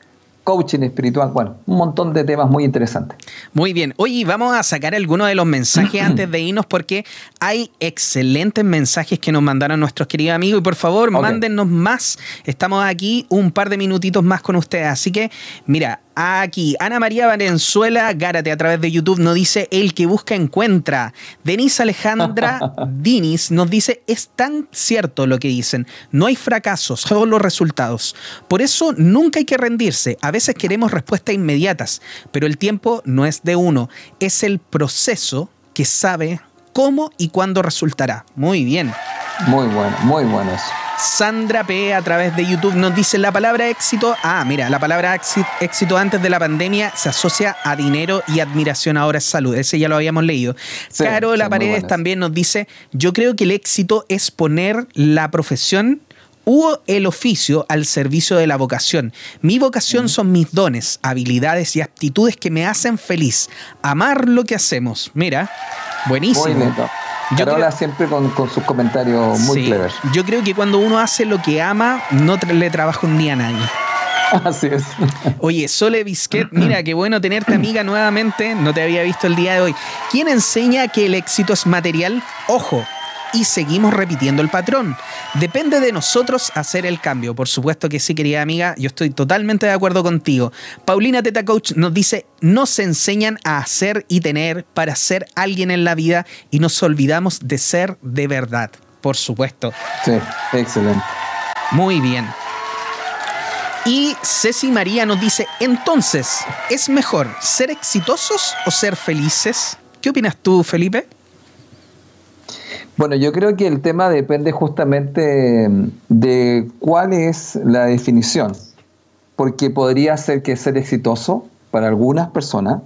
coaching espiritual, bueno, un montón de temas muy interesantes. Muy bien, oye, vamos a sacar algunos de los mensajes antes de irnos porque hay excelentes mensajes que nos mandaron nuestros queridos amigos y por favor, mándennos más. Estamos aquí un par de minutitos más con ustedes, así que mira, Aquí, Ana María Valenzuela Gárate a través de YouTube nos dice: El que busca encuentra. Denise Alejandra Dinis nos dice: Es tan cierto lo que dicen. No hay fracasos, solo resultados. Por eso nunca hay que rendirse. A veces queremos respuestas inmediatas, pero el tiempo no es de uno. Es el proceso que sabe cómo y cuándo resultará. Muy bien. Muy bueno, muy bueno eso. Sandra P. a través de YouTube nos dice la palabra éxito. Ah, mira, la palabra éxito antes de la pandemia se asocia a dinero y admiración ahora es salud. Ese ya lo habíamos leído. Caro La Paredes también nos dice, yo creo que el éxito es poner la profesión u el oficio al servicio de la vocación. Mi vocación son mis dones, habilidades y aptitudes que me hacen feliz. Amar lo que hacemos. Mira, buenísimo. Carola siempre con, sus comentarios muy clever. Yo creo que cuando uno hace lo que ama, no le trabaja un día a nadie. Así es. Oye, Sole Bisquet, mira, qué bueno tenerte amiga nuevamente. No te había visto el día de hoy. ¿Quién enseña que el éxito es material? Ojo, y seguimos repitiendo el patrón. Depende de nosotros hacer el cambio. Por supuesto que sí, querida amiga, yo estoy totalmente de acuerdo contigo. Paulina Teta Coach nos dice, nos enseñan a hacer y tener para ser alguien en la vida y nos olvidamos de ser de verdad. Por supuesto. Sí, excelente. Muy bien. Y Ceci María nos dice, entonces, ¿es mejor ser exitosos o ser felices? ¿Qué opinas tú, Felipe? Bueno, yo creo que el tema depende justamente de cuál es la definición, porque podría ser que ser exitoso para algunas personas.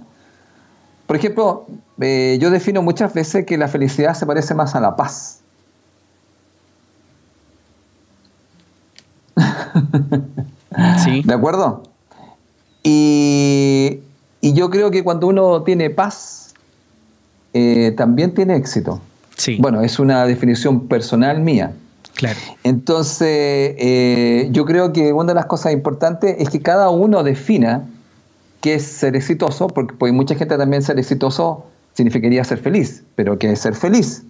Por ejemplo, eh, yo defino muchas veces que la felicidad se parece más a la paz. Sí. ¿De acuerdo? Y, yo creo que cuando uno tiene paz, eh, también tiene éxito. Bueno, es una definición personal mía. Claro. Entonces, eh, yo creo que una de las cosas importantes es que cada uno defina qué es ser exitoso, porque pues, mucha gente también ser exitoso significaría ser feliz, pero ¿qué es ser feliz?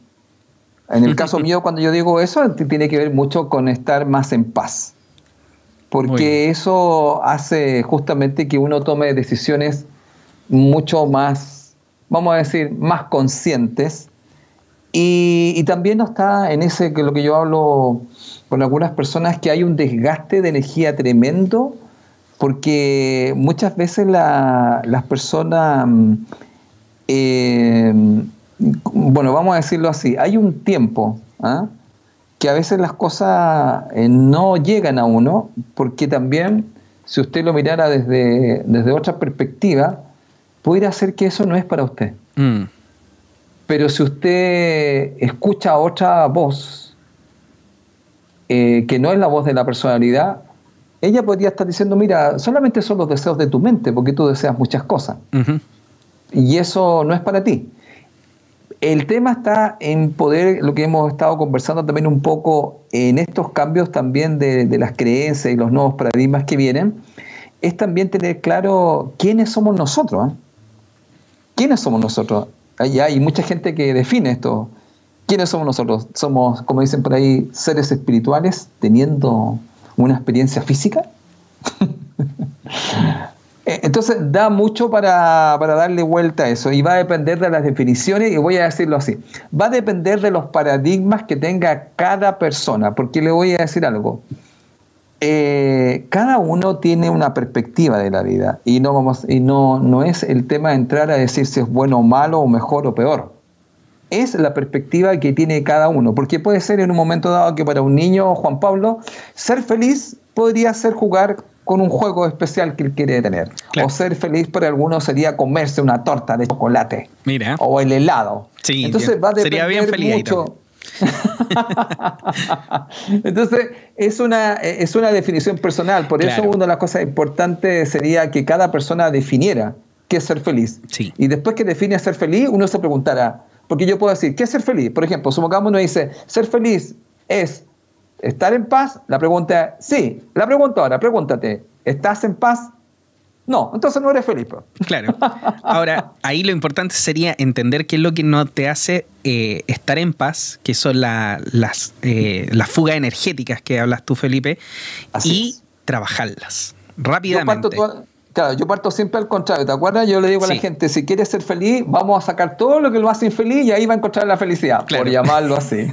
En el caso mío, cuando yo digo eso, tiene que ver mucho con estar más en paz, porque eso hace justamente que uno tome decisiones mucho más, vamos a decir, más conscientes y, también no está en ese que lo que yo hablo con algunas personas que hay un desgaste de energía tremendo porque muchas veces las personas, mm, eh, bueno, vamos a decirlo así, hay un tiempo ¿ah? que a veces las cosas eh, no llegan a uno porque también, si usted lo mirara desde, desde otra perspectiva, pudiera ser que eso no es para usted. Mm. Pero si usted escucha otra voz, eh, que no es la voz de la personalidad, ella podría estar diciendo, mira, solamente son los deseos de tu mente, porque tú deseas muchas cosas. Y eso no es para ti. el tema está en poder, lo que hemos estado conversando también un poco en estos cambios también de, las creencias y los nuevos paradigmas que vienen, es también tener claro quiénes somos nosotros. ¿eh? ¿Quiénes somos nosotros? Hay, hay mucha gente que define esto. ¿Quiénes somos nosotros? Somos, como dicen por ahí, seres espirituales teniendo una experiencia física. Eh, entonces da mucho para, darle vuelta a eso y va a depender de las definiciones y voy a decirlo así, va a depender de los paradigmas que tenga cada persona, porque le voy a decir algo. Eh, cada uno tiene una perspectiva de la vida y no vamos y no, no es el tema de entrar a decir si es bueno o malo o mejor o peor. Es la perspectiva que tiene cada uno, porque puede ser en un momento dado que para un niño, Juan Pablo, ser feliz podría ser jugar con un juego especial que él quiere tener. O ser feliz para algunos sería comerse una torta de chocolate. Mira. O el helado. Sí, Entonces va a depender sería bien feliz mucho. Entonces, es una, es una definición personal. Por eso, una de las cosas importantes sería que cada persona definiera qué es ser feliz. Sí. Y después que define ser feliz, uno se preguntará, porque yo puedo decir, ¿qué es ser feliz? Por ejemplo, supongamos uno dice, ser feliz es ¿Estar en paz? La pregunta es, sí. La pregunta ahora, pregúntate, ¿estás en paz? No, entonces no eres feliz. Claro. Ahora, ahí lo importante sería entender qué es lo que no te hace eh, estar en paz, que son las, eh, las fugas energéticas que hablas tú, Felipe, y trabajarlas rápidamente. Claro, yo parto siempre al contrario, ¿te acuerdas? Yo le digo a la gente, si quieres ser feliz, vamos a sacar todo lo que lo hace infeliz y ahí va a encontrar la felicidad, por llamarlo así.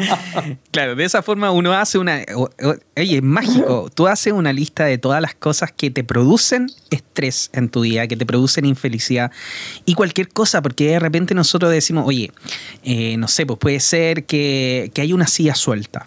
claro, de esa forma uno hace una... Oye, es mágico, tú haces una lista de todas las cosas que te producen estrés en tu día, que te producen infelicidad y cualquier cosa, porque de repente nosotros decimos, oye, eh, no sé, pues puede ser que, que hay una silla suelta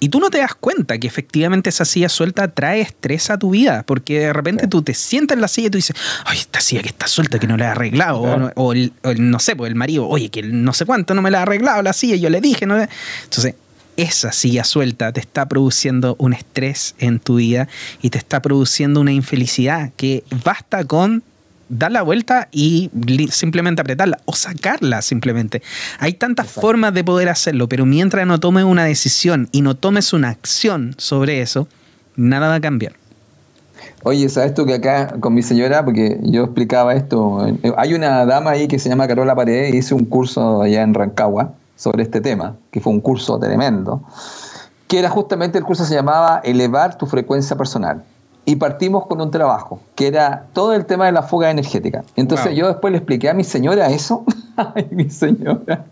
y tú no te das cuenta que efectivamente esa silla suelta trae estrés a tu vida, porque de repente tú te sientas en la silla y tú dices, ay, esta silla que está suelta, que no la he arreglado, o, no sé, pues el marido, oye, que no sé cuánto no me la ha arreglado la silla, yo le dije, ¿no? Entonces, esa silla suelta te está produciendo un estrés en tu vida y te está produciendo una infelicidad que basta con dar la vuelta y simplemente apretarla o sacarla simplemente. Hay tantas formas de poder hacerlo, pero mientras no tomes una decisión y no tomes una acción sobre eso, nada va a cambiar. Oye, ¿sabes tú que acá con mi señora, porque yo explicaba esto, eh, hay una dama ahí que se llama Carola Paredes y hizo un curso allá en Rancagua sobre este tema, que fue un curso tremendo, que era justamente el curso se llamaba Elevar tu frecuencia personal y partimos con un trabajo, que era todo el tema de la fuga energética. Entonces yo después le expliqué a mi señora eso, ay, mi señora,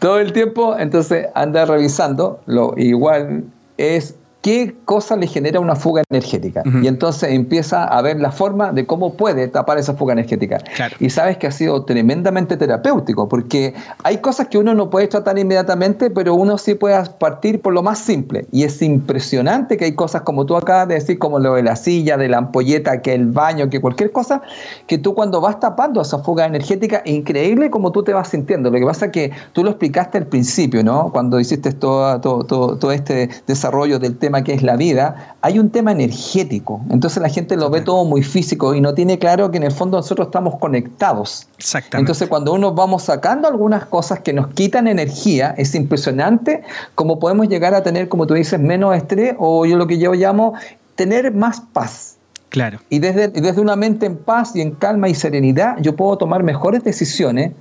todo el tiempo, entonces anda revisando, lo igual es qué cosa le genera una fuga energética. Y entonces empieza a ver la forma de cómo puede tapar esa fuga energética. Y sabes que ha sido tremendamente terapéutico, porque hay cosas que uno no puede tratar inmediatamente, pero uno sí puede partir por lo más simple. Y es impresionante que hay cosas como tú acabas de decir, como lo de la silla, de la ampolleta, que el baño, que cualquier cosa, que tú cuando vas tapando esa fuga energética, increíble como tú te vas sintiendo. Lo que pasa es que tú lo explicaste al principio, ¿no? Cuando hiciste todo, todo, todo, todo este desarrollo del tema que es la vida, hay un tema energético. Entonces la gente lo ve todo muy físico y no tiene claro que en el fondo nosotros estamos conectados. Exactamente. Entonces cuando uno vamos sacando algunas cosas que nos quitan energía, es impresionante cómo podemos llegar a tener, como tú dices, menos estrés o yo lo que yo llamo tener más paz. Claro. Y desde, desde una mente en paz y en calma y serenidad, yo puedo tomar mejores decisiones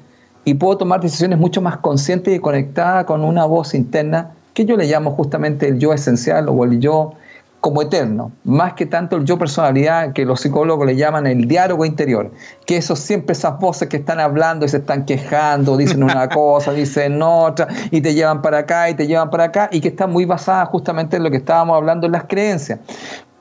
y puedo tomar decisiones mucho más conscientes y conectadas con una voz interna que yo le llamo justamente el yo esencial o el yo como eterno, más que tanto el yo personalidad que los psicólogos le llaman el diálogo interior, que eso siempre esas voces que están hablando y se están quejando, dicen una cosa, dicen otra, y te llevan para acá y te llevan para acá, y que está muy basada justamente en lo que estábamos hablando en las creencias.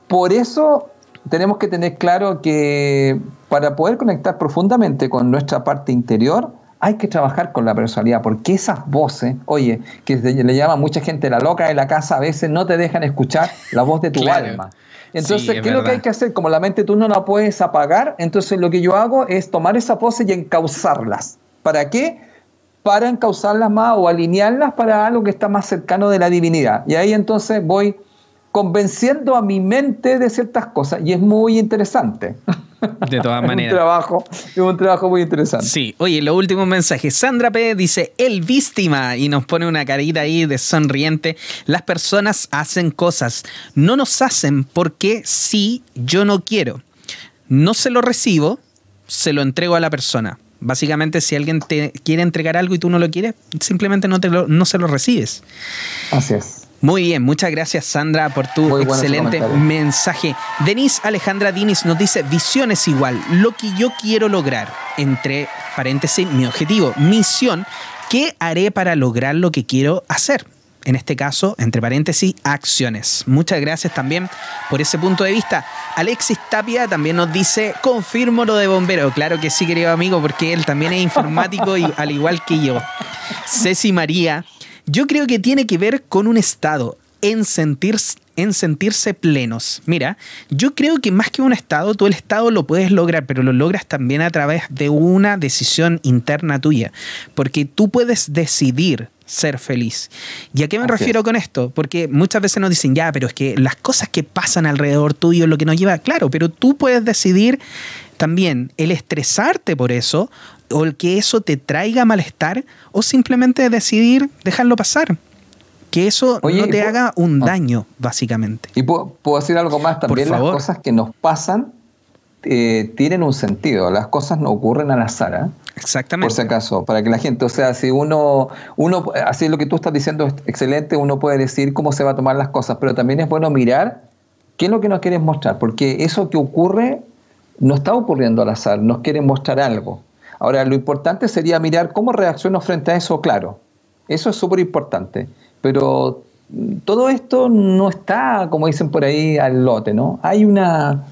Por eso tenemos que tener claro que para poder conectar profundamente con nuestra parte interior, hay que trabajar con la personalidad, porque esas voces, oye, que le llama mucha gente la loca de la casa, a veces no te dejan escuchar la voz de tu alma. Entonces, ¿qué es lo que hay que hacer? Como la mente tú no la puedes apagar, entonces lo que yo hago es tomar esas voces y encauzarlas. ¿Para qué? Para encauzarlas más o alinearlas para algo que está más cercano de la divinidad. Y ahí entonces voy convenciendo a mi mente de ciertas cosas y es muy interesante. De todas maneras. un trabajo, es un trabajo muy interesante. Sí, oye, lo último mensaje. Sandra P. dice, el víctima, y nos pone una carita ahí de sonriente. Las personas hacen cosas, no nos hacen porque sí, yo no quiero. No se lo recibo, se lo entrego a la persona. Básicamente, si alguien te quiere entregar algo y tú no lo quieres, simplemente no, te no se lo recibes. Así es. Muy bien, muchas gracias Sandra por tu excelente mensaje. Denise Alejandra Dinis nos dice, visiones igual, lo que yo quiero lograr, entre paréntesis, mi objetivo, misión, ¿qué haré para lograr lo que quiero hacer? En este caso, entre paréntesis, acciones. Muchas gracias también por ese punto de vista. Alexis Tapia también nos dice, confirmo lo de bombero. Claro que sí, querido amigo, porque él también es informático y al igual que yo. Ceci María yo creo que tiene que ver con un estado en sentirse, en sentirse plenos. Mira, yo creo que más que un estado, tú el estado lo puedes lograr, pero lo logras también a través de una decisión interna tuya, porque tú puedes decidir ser feliz. ¿Y a qué me refiero con esto? Porque muchas veces nos dicen, ya, pero es que las cosas que pasan alrededor tuyo es lo que nos lleva, claro, pero tú puedes decidir también el estresarte por eso o el que eso te traiga malestar o simplemente decidir dejarlo pasar. Que eso no te haga un ah. daño, básicamente. Y puedo, decir algo más también, las cosas que nos pasan eh, tienen un sentido, las cosas no ocurren al azar. ¿eh? Exactamente. Por si acaso, para que la gente, o sea, si uno, uno, así lo que tú estás diciendo es excelente, uno puede decir cómo se va a tomar las cosas, pero también es bueno mirar qué es lo que nos quieres mostrar, porque eso que ocurre no está ocurriendo al azar, nos quieren mostrar algo. Ahora, lo importante sería mirar cómo reacciono frente a eso, claro. Eso es súper importante. Pero todo esto no está, como dicen por ahí, al lote, ¿no? Hay una.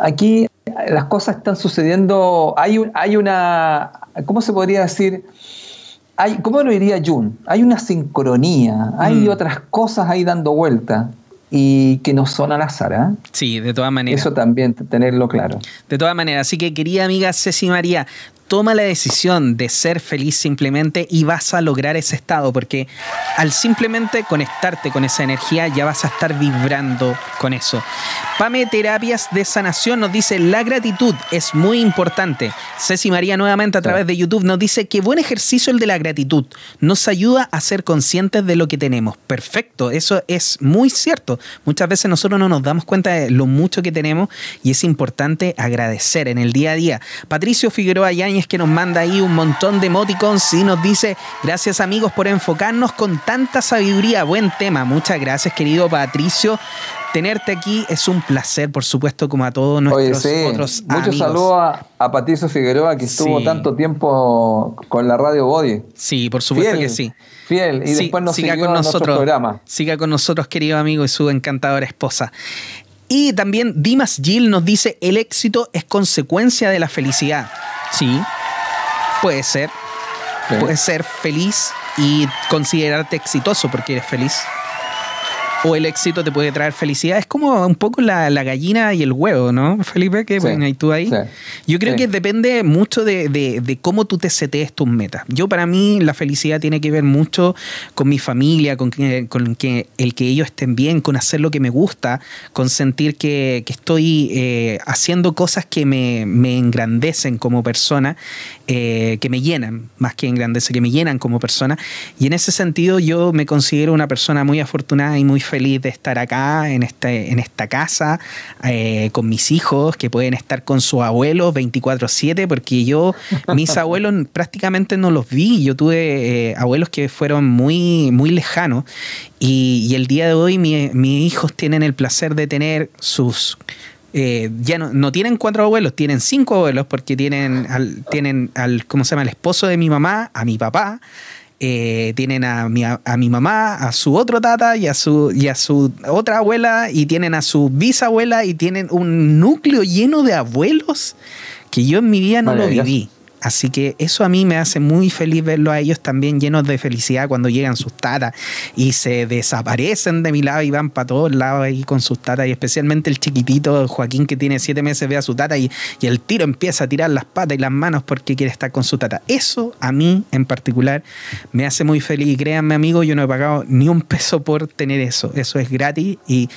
Aquí las cosas están sucediendo. Hay, hay una. ¿Cómo se podría decir? Hay, ¿Cómo lo diría Jun? Hay una sincronía, hay mm. otras cosas ahí dando vuelta y que no son al azar. ¿eh? Sí, de todas maneras. Eso también, tenerlo claro. De todas maneras. Así que, querida amiga Ceci María, toma la decisión de ser feliz simplemente y vas a lograr ese estado, porque al simplemente conectarte con esa energía ya vas a estar vibrando con eso. Pame Terapias de Sanación nos dice, la gratitud es muy importante. Ceci María nuevamente a través de YouTube nos dice, que buen ejercicio el de la gratitud. Nos ayuda a ser conscientes de lo que tenemos. Perfecto, eso es muy cierto. Muchas veces nosotros no nos damos cuenta de lo mucho que tenemos y es importante agradecer en el día a día. Patricio Figueroa Yañez que nos manda ahí un montón de emoticons y nos dice, gracias amigos por enfocarnos con tanta sabiduría. Buen tema. Muchas gracias, querido Patricio. Tenerte aquí es un placer, por supuesto, como a todos nuestros otros amigos. Muchos saludos a, Patricio Figueroa, que estuvo tanto tiempo con la Radio Body. Sí, por supuesto que sí. Fiel, y después nos siga con nosotros, programa. Siga con nosotros, querido amigo, y su encantadora esposa. Y también Dimas Gill nos dice, el éxito es consecuencia de la felicidad. Sí, puede ser. Puede ser feliz y considerarte exitoso porque eres feliz o el éxito te puede traer felicidad. Es como un poco la, gallina y el huevo, ¿no, Felipe? Que bueno, y tú ahí. Yo creo que depende mucho de, cómo tú te setees tus metas. Yo, para mí, la felicidad tiene que ver mucho con mi familia, con, que, con que el que ellos estén bien, con hacer lo que me gusta, con sentir que, estoy eh, haciendo cosas que me, engrandecen como persona, eh, que me llenan, más que engrandecen, que me llenan como persona. Y en ese sentido, yo me considero una persona muy afortunada y muy feliz de estar acá, en, este, en esta casa, eh, con mis hijos, que pueden estar con sus abuelos 24/7, porque yo, mis abuelos prácticamente no los vi. Yo tuve eh, abuelos que fueron muy, muy lejanos y, el día de hoy mis hijos tienen el placer de tener sus... Eh, ya no, no, tienen cuatro abuelos, tienen cinco abuelos porque tienen al, tienen al, ¿cómo se llama? El esposo de mi mamá, a mi papá, eh, tienen a mi, a mi, mamá, a su otro tata y a su, y a su otra abuela y tienen a su bisabuela y tienen un núcleo lleno de abuelos que yo en mi vida no lo viví. Así que eso a mí me hace muy feliz verlo a ellos también llenos de felicidad cuando llegan sus tatas y se desaparecen de mi lado y van para todos lados ahí con sus tatas. Y especialmente el chiquitito Joaquín que tiene siete meses ve a su tata y, el tiro empieza a tirar las patas y las manos porque quiere estar con su tata. Eso a mí en particular me hace muy feliz. Y créanme, amigo, yo no he pagado ni un peso por tener eso. Eso es gratis y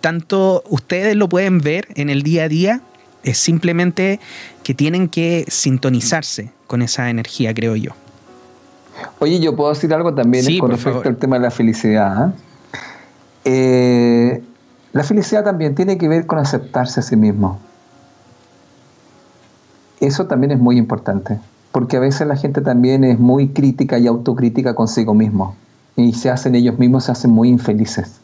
tanto ustedes lo pueden ver en el día a día Es simplemente que tienen que sintonizarse con esa energía, creo yo. Oye, yo puedo decir algo también con respecto al tema de la felicidad. ¿ah? Eh, la felicidad también tiene que ver con aceptarse a sí mismo. Eso también es muy importante, porque a veces la gente también es muy crítica y autocrítica consigo mismo y se hacen ellos mismos, se hacen muy infelices.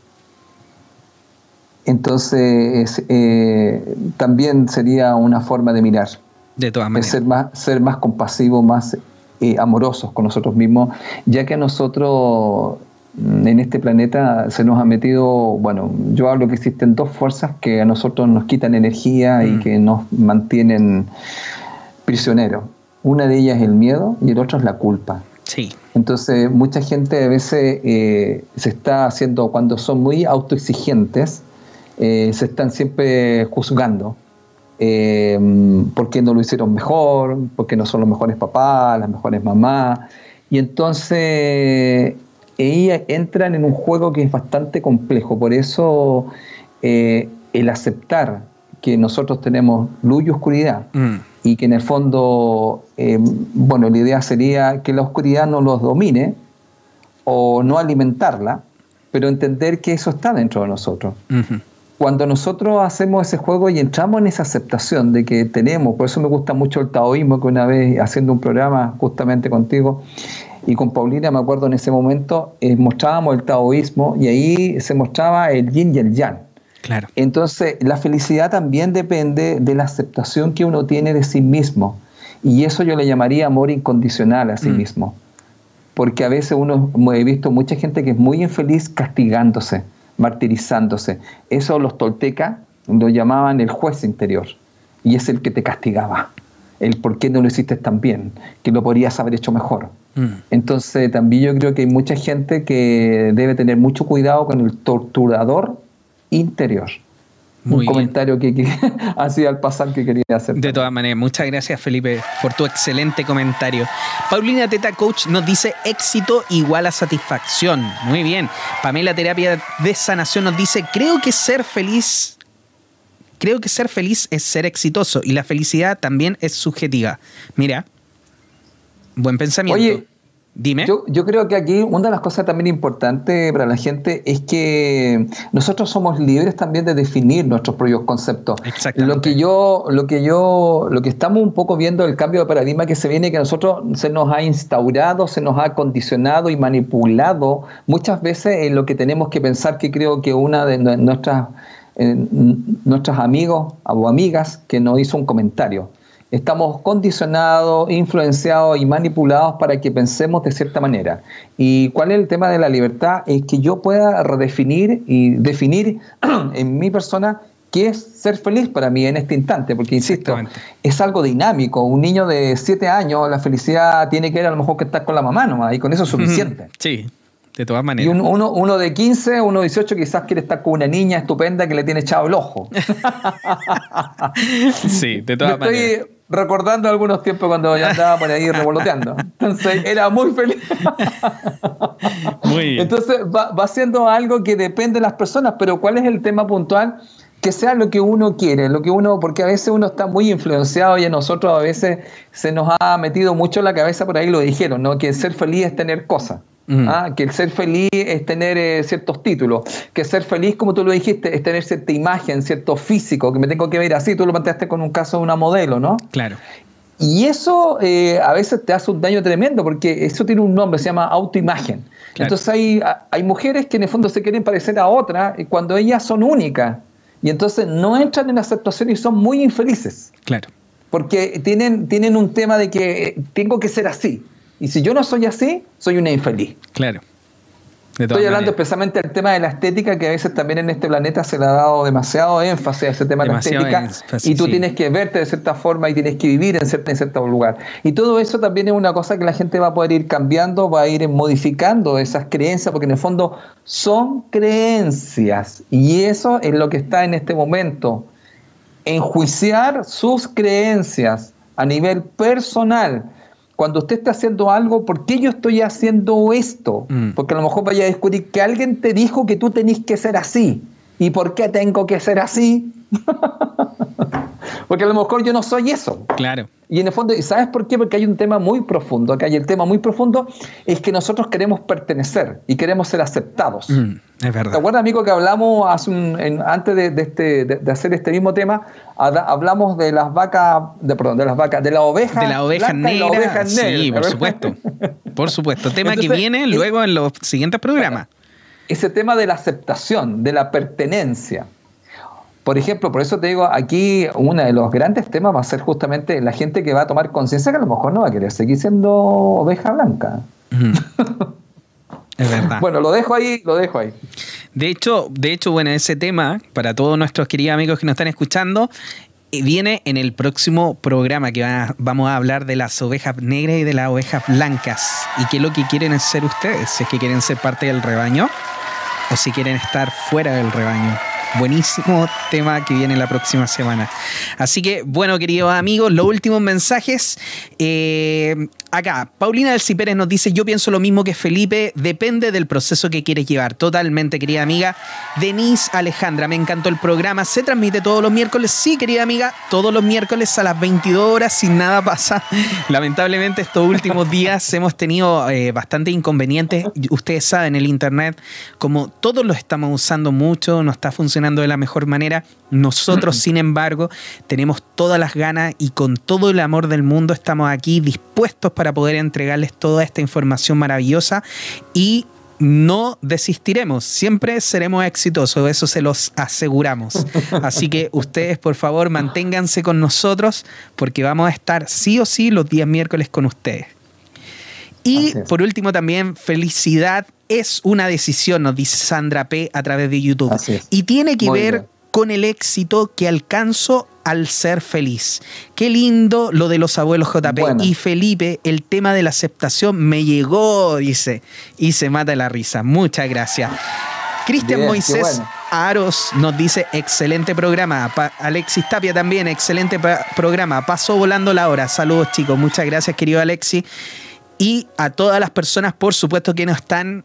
Entonces, eh, también sería una forma de mirar. De todas maneras. Ser más, ser más compasivo, más eh, amorosos con nosotros mismos, ya que a nosotros mm, en este planeta se nos ha metido, bueno, yo hablo que existen dos fuerzas que a nosotros nos quitan energía y mm. que nos mantienen prisioneros. Una de ellas es el miedo y el otro es la culpa. Sí. Entonces, mucha gente a veces eh, se está haciendo, cuando son muy autoexigentes, eh, se están siempre juzgando. Eh, porque no lo hicieron mejor, porque no son los mejores papás, las mejores mamás. Y entonces ellas entran en un juego que es bastante complejo. Por eso el aceptar que nosotros tenemos luz y oscuridad, mm y que en el fondo, eh, bueno, la idea sería que la oscuridad no los domine o no alimentarla, pero entender que eso está dentro de nosotros. Cuando nosotros hacemos ese juego y entramos en esa aceptación de que tenemos, por eso me gusta mucho el taoísmo, que una vez haciendo un programa justamente contigo y con Paulina, me acuerdo en ese momento, eh, mostrábamos el taoísmo y ahí se mostraba el yin y el yang Claro. Entonces, la felicidad también depende de la aceptación que uno tiene de sí mismo. Y eso yo le llamaría amor incondicional a sí mm. mismo. Porque a veces uno, he visto mucha gente que es muy infeliz castigándose, martirizándose. Eso los toltecas lo llamaban el juez interior. Y es el que te castigaba. El por qué no lo hiciste tan bien, que lo podrías haber hecho mejor. Mm. Entonces también yo creo que hay mucha gente que debe tener mucho cuidado con el torturador interior. Un comentario que, hacía al pasar que quería hacer. De todas maneras, muchas gracias Felipe por tu excelente comentario. Paulina Teta Coach nos dice éxito igual a satisfacción. Muy bien. Pamela Terapia de Sanación nos dice, creo que ser feliz, creo que ser feliz es ser exitoso y la felicidad también es subjetiva. Mira, buen pensamiento. Oye, Dime. Yo, yo, creo que aquí una de las cosas también importantes para la gente es que nosotros somos libres también de definir nuestros propios conceptos. Lo que yo, lo que yo, lo que estamos un poco viendo el cambio de paradigma que se viene, que a nosotros se nos ha instaurado, se nos ha condicionado y manipulado muchas veces en lo que tenemos que pensar, que creo que una de nuestras, eh, nuestros amigos o amigas que nos hizo un comentario estamos condicionados, influenciados y manipulados para que pensemos de cierta manera. ¿Y cuál es el tema de la libertad? Es que yo pueda redefinir y definir en mi persona qué es ser feliz para mí en este instante, porque insisto, es algo dinámico. Un niño de 7 años, la felicidad tiene que ver a lo mejor que estar con la mamá nomás, y con eso es suficiente. Sí, de todas maneras. Y uno, uno, de 15, uno de 18 quizás quiere estar con una niña estupenda que le tiene echado el ojo. sí, de todas maneras recordando algunos tiempos cuando ya andaba por ahí revoloteando. Entonces era muy feliz. Muy Entonces va, va siendo algo que depende de las personas, pero ¿cuál es el tema puntual? Que sea lo que uno quiere, lo que uno, porque a veces uno está muy influenciado y a nosotros a veces se nos ha metido mucho en la cabeza, por ahí lo dijeron, ¿no? Que ser feliz es tener cosas. ¿Ah? que el ser feliz es tener eh, ciertos títulos, que ser feliz, como tú lo dijiste, es tener cierta imagen, cierto físico, que me tengo que ver así, tú lo planteaste con un caso de una modelo, ¿no? Claro. Y eso eh, a veces te hace un daño tremendo, porque eso tiene un nombre, se llama autoimagen. Entonces hay, hay mujeres que en el fondo se quieren parecer a otras cuando ellas son únicas. Y entonces no entran en aceptación y son muy infelices. Claro. Porque tienen, tienen un tema de que eh, tengo que ser así. Y si yo no soy así, soy una infeliz. Claro. Estoy hablando especialmente del tema de la estética, que a veces también en este planeta se le ha dado demasiado énfasis a ese tema de la estética. y tú tienes que verte de cierta forma y tienes que vivir en cierto, en cierto lugar. Y todo eso también es una cosa que la gente va a poder ir cambiando, va a ir modificando esas creencias, porque en el fondo son creencias. Y eso es lo que está en este momento. Enjuiciar sus creencias a nivel personal cuando usted está haciendo algo, ¿por qué yo estoy haciendo esto? Mm. Porque a lo mejor vaya a descubrir que alguien te dijo que tú tenés que ser así. ¿Y por qué tengo que ser así? Porque a lo mejor yo no soy eso. Claro. Y en el fondo, ¿y sabes por qué? Porque hay un tema muy profundo. Acá hay el tema muy profundo es que nosotros queremos pertenecer y queremos ser aceptados. Mm, es verdad. ¿Te acuerdas, amigo, que hablamos hace un- en- antes de, de este, de, de hacer este mismo tema? habla- Hablamos de las vacas, de, perdón, de las vacas, de la oveja. De la oveja negra. la oveja sí, por supuesto. Por supuesto. Tema que viene luego en los siguientes programas. ese tema de la aceptación, de la pertenencia. Por ejemplo, por eso te digo, aquí uno de los grandes temas va a ser justamente la gente que va a tomar conciencia que a lo mejor no va a querer seguir siendo oveja blanca. Mm. Es verdad. Bueno, lo dejo ahí, lo dejo ahí. De hecho, de hecho, bueno, ese tema, para todos nuestros queridos amigos que nos están escuchando, eh, viene en el próximo programa que va- vamos a hablar de las ovejas negras y de las ovejas blancas. Y qué es lo que quieren ser ustedes, si es que quieren ser parte del rebaño o si quieren estar fuera del rebaño. Buenísimo tema que viene la próxima semana. Así que, bueno, queridos amigos, los últimos mensajes. Eh, acá, Paulina del Pérez nos dice: Yo pienso lo mismo que Felipe, depende del proceso que quieres llevar. Totalmente, querida amiga. Denise Alejandra, me encantó el programa. ¿Se transmite todos los miércoles? Sí, querida amiga, todos los miércoles a las 22 horas, sin nada pasa. Lamentablemente, estos últimos días hemos tenido eh, bastante inconvenientes. Ustedes saben, el internet, como todos lo estamos usando mucho, no está funcionando de la mejor manera. Nosotros, sin embargo, tenemos todas las ganas y con todo el amor del mundo estamos aquí dispuestos para poder entregarles toda esta información maravillosa y no desistiremos, siempre seremos exitosos, eso se los aseguramos. Así que ustedes, por favor, manténganse con nosotros porque vamos a estar sí o sí los días miércoles con ustedes. Y por último también, felicidad es una decisión, nos dice Sandra P a través de YouTube. Y tiene que Muy ver bien. con el éxito que alcanzo al ser feliz. Qué lindo lo de los abuelos JP. Bueno. Y Felipe, el tema de la aceptación me llegó, dice, y se mata la risa. Muchas gracias. Cristian Moisés bueno. Aros nos dice, excelente programa. Pa- Alexis Tapia también, excelente programa. Pasó volando la hora. Saludos chicos, muchas gracias querido Alexis. Y a todas las personas, por supuesto, que nos están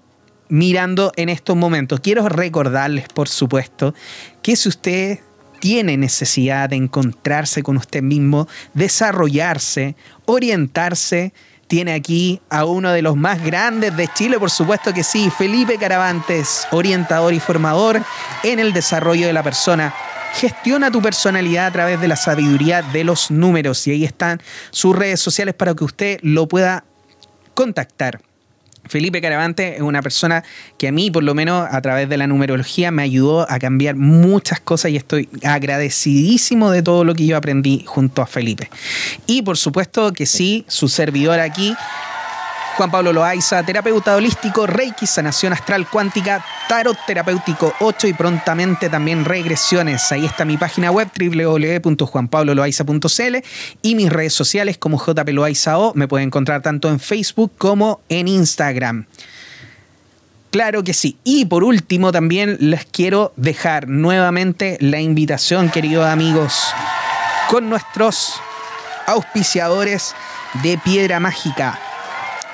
mirando en estos momentos. Quiero recordarles, por supuesto, que si usted tiene necesidad de encontrarse con usted mismo, desarrollarse, orientarse, tiene aquí a uno de los más grandes de Chile, por supuesto que sí, Felipe Caravantes, orientador y formador en el desarrollo de la persona. Gestiona tu personalidad a través de la sabiduría de los números y ahí están sus redes sociales para que usted lo pueda contactar. Felipe Caravante es una persona que a mí, por lo menos a través de la numerología, me ayudó a cambiar muchas cosas y estoy agradecidísimo de todo lo que yo aprendí junto a Felipe. Y por supuesto que sí, su servidor aquí, Juan Pablo Loaiza, terapeuta holístico, Reiki, sanación astral cuántica, tarot terapéutico 8 y prontamente también regresiones. Ahí está mi página web www.juanpabloloaiza.cl y mis redes sociales como JP Loaiza O. Me pueden encontrar tanto en Facebook como en Instagram. Claro que sí. Y por último también les quiero dejar nuevamente la invitación, queridos amigos, con nuestros auspiciadores de Piedra Mágica.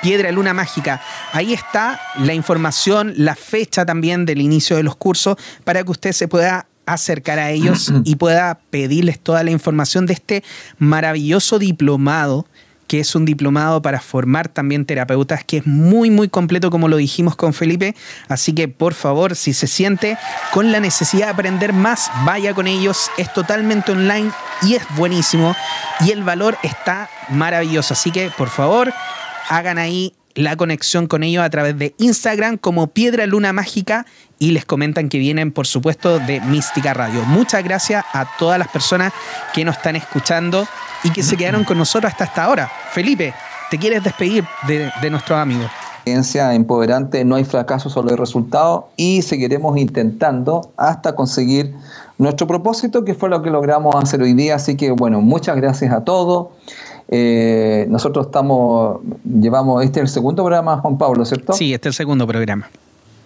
Piedra Luna Mágica. Ahí está la información, la fecha también del inicio de los cursos para que usted se pueda acercar a ellos y pueda pedirles toda la información de este maravilloso diplomado que es un diplomado para formar también terapeutas, que es muy, muy completo, como lo dijimos con Felipe. Así que, por favor, si se siente con la necesidad de aprender más, vaya con ellos. Es totalmente online y es buenísimo. Y el valor está maravilloso. Así que, por favor, hagan ahí la conexión con ellos a través de Instagram como Piedra Luna Mágica y les comentan que vienen, por supuesto, de Mística Radio. Muchas gracias a todas las personas que nos están escuchando y que se quedaron con nosotros hasta esta hora. Felipe, ¿te quieres despedir de, de nuestros amigos? Experiencia empoderante, no hay fracaso, solo hay resultado y seguiremos intentando hasta conseguir nuestro propósito, que fue lo que logramos hacer hoy día. Así que, bueno, muchas gracias a todos. Eh, nosotros estamos, llevamos, este es el segundo programa, Juan Pablo, ¿cierto? Sí, este es el segundo programa.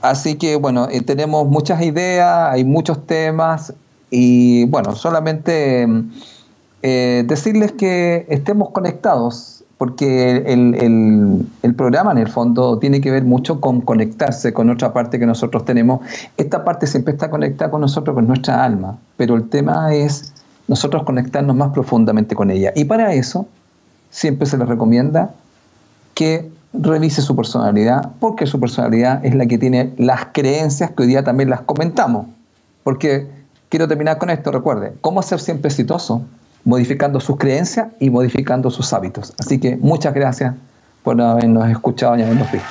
Así que, bueno, eh, tenemos muchas ideas, hay muchos temas y, bueno, solamente eh, decirles que estemos conectados, porque el, el, el, programa en el fondo tiene que ver mucho con conectarse con otra parte que nosotros tenemos. Esta parte siempre está conectada con nosotros, con nuestra alma, pero el tema es nosotros conectarnos más profundamente con ella. Y para eso siempre se les recomienda que revise su personalidad, porque su personalidad es la que tiene las creencias que hoy día también las comentamos. Porque quiero terminar con esto, recuerde, cómo ser siempre exitoso, modificando sus creencias y modificando sus hábitos. Así que muchas gracias por habernos escuchado y habernos visto.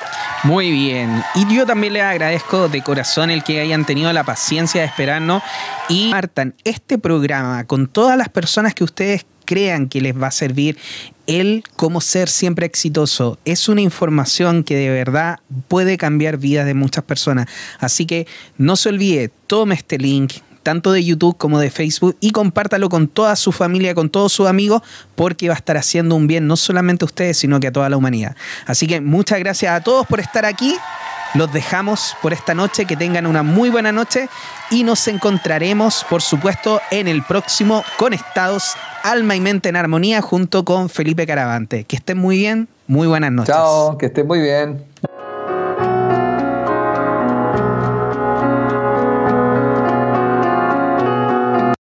Muy bien. Y yo también les agradezco de corazón el que hayan tenido la paciencia de esperarnos y partan este programa con todas las personas que ustedes crean que les va a servir el cómo ser siempre exitoso. Es una información que de verdad puede cambiar vidas de muchas personas. Así que no se olvide, tome este link, tanto de YouTube como de Facebook, y compártalo con toda su familia, con todos sus amigos, porque va a estar haciendo un bien no solamente a ustedes, sino que a toda la humanidad. Así que muchas gracias a todos por estar aquí. Los dejamos por esta noche, que tengan una muy buena noche y nos encontraremos, por supuesto, en el próximo Conectados Alma y Mente en Armonía junto con Felipe Caravante. Que estén muy bien, muy buenas noches. Chao, que estén muy bien.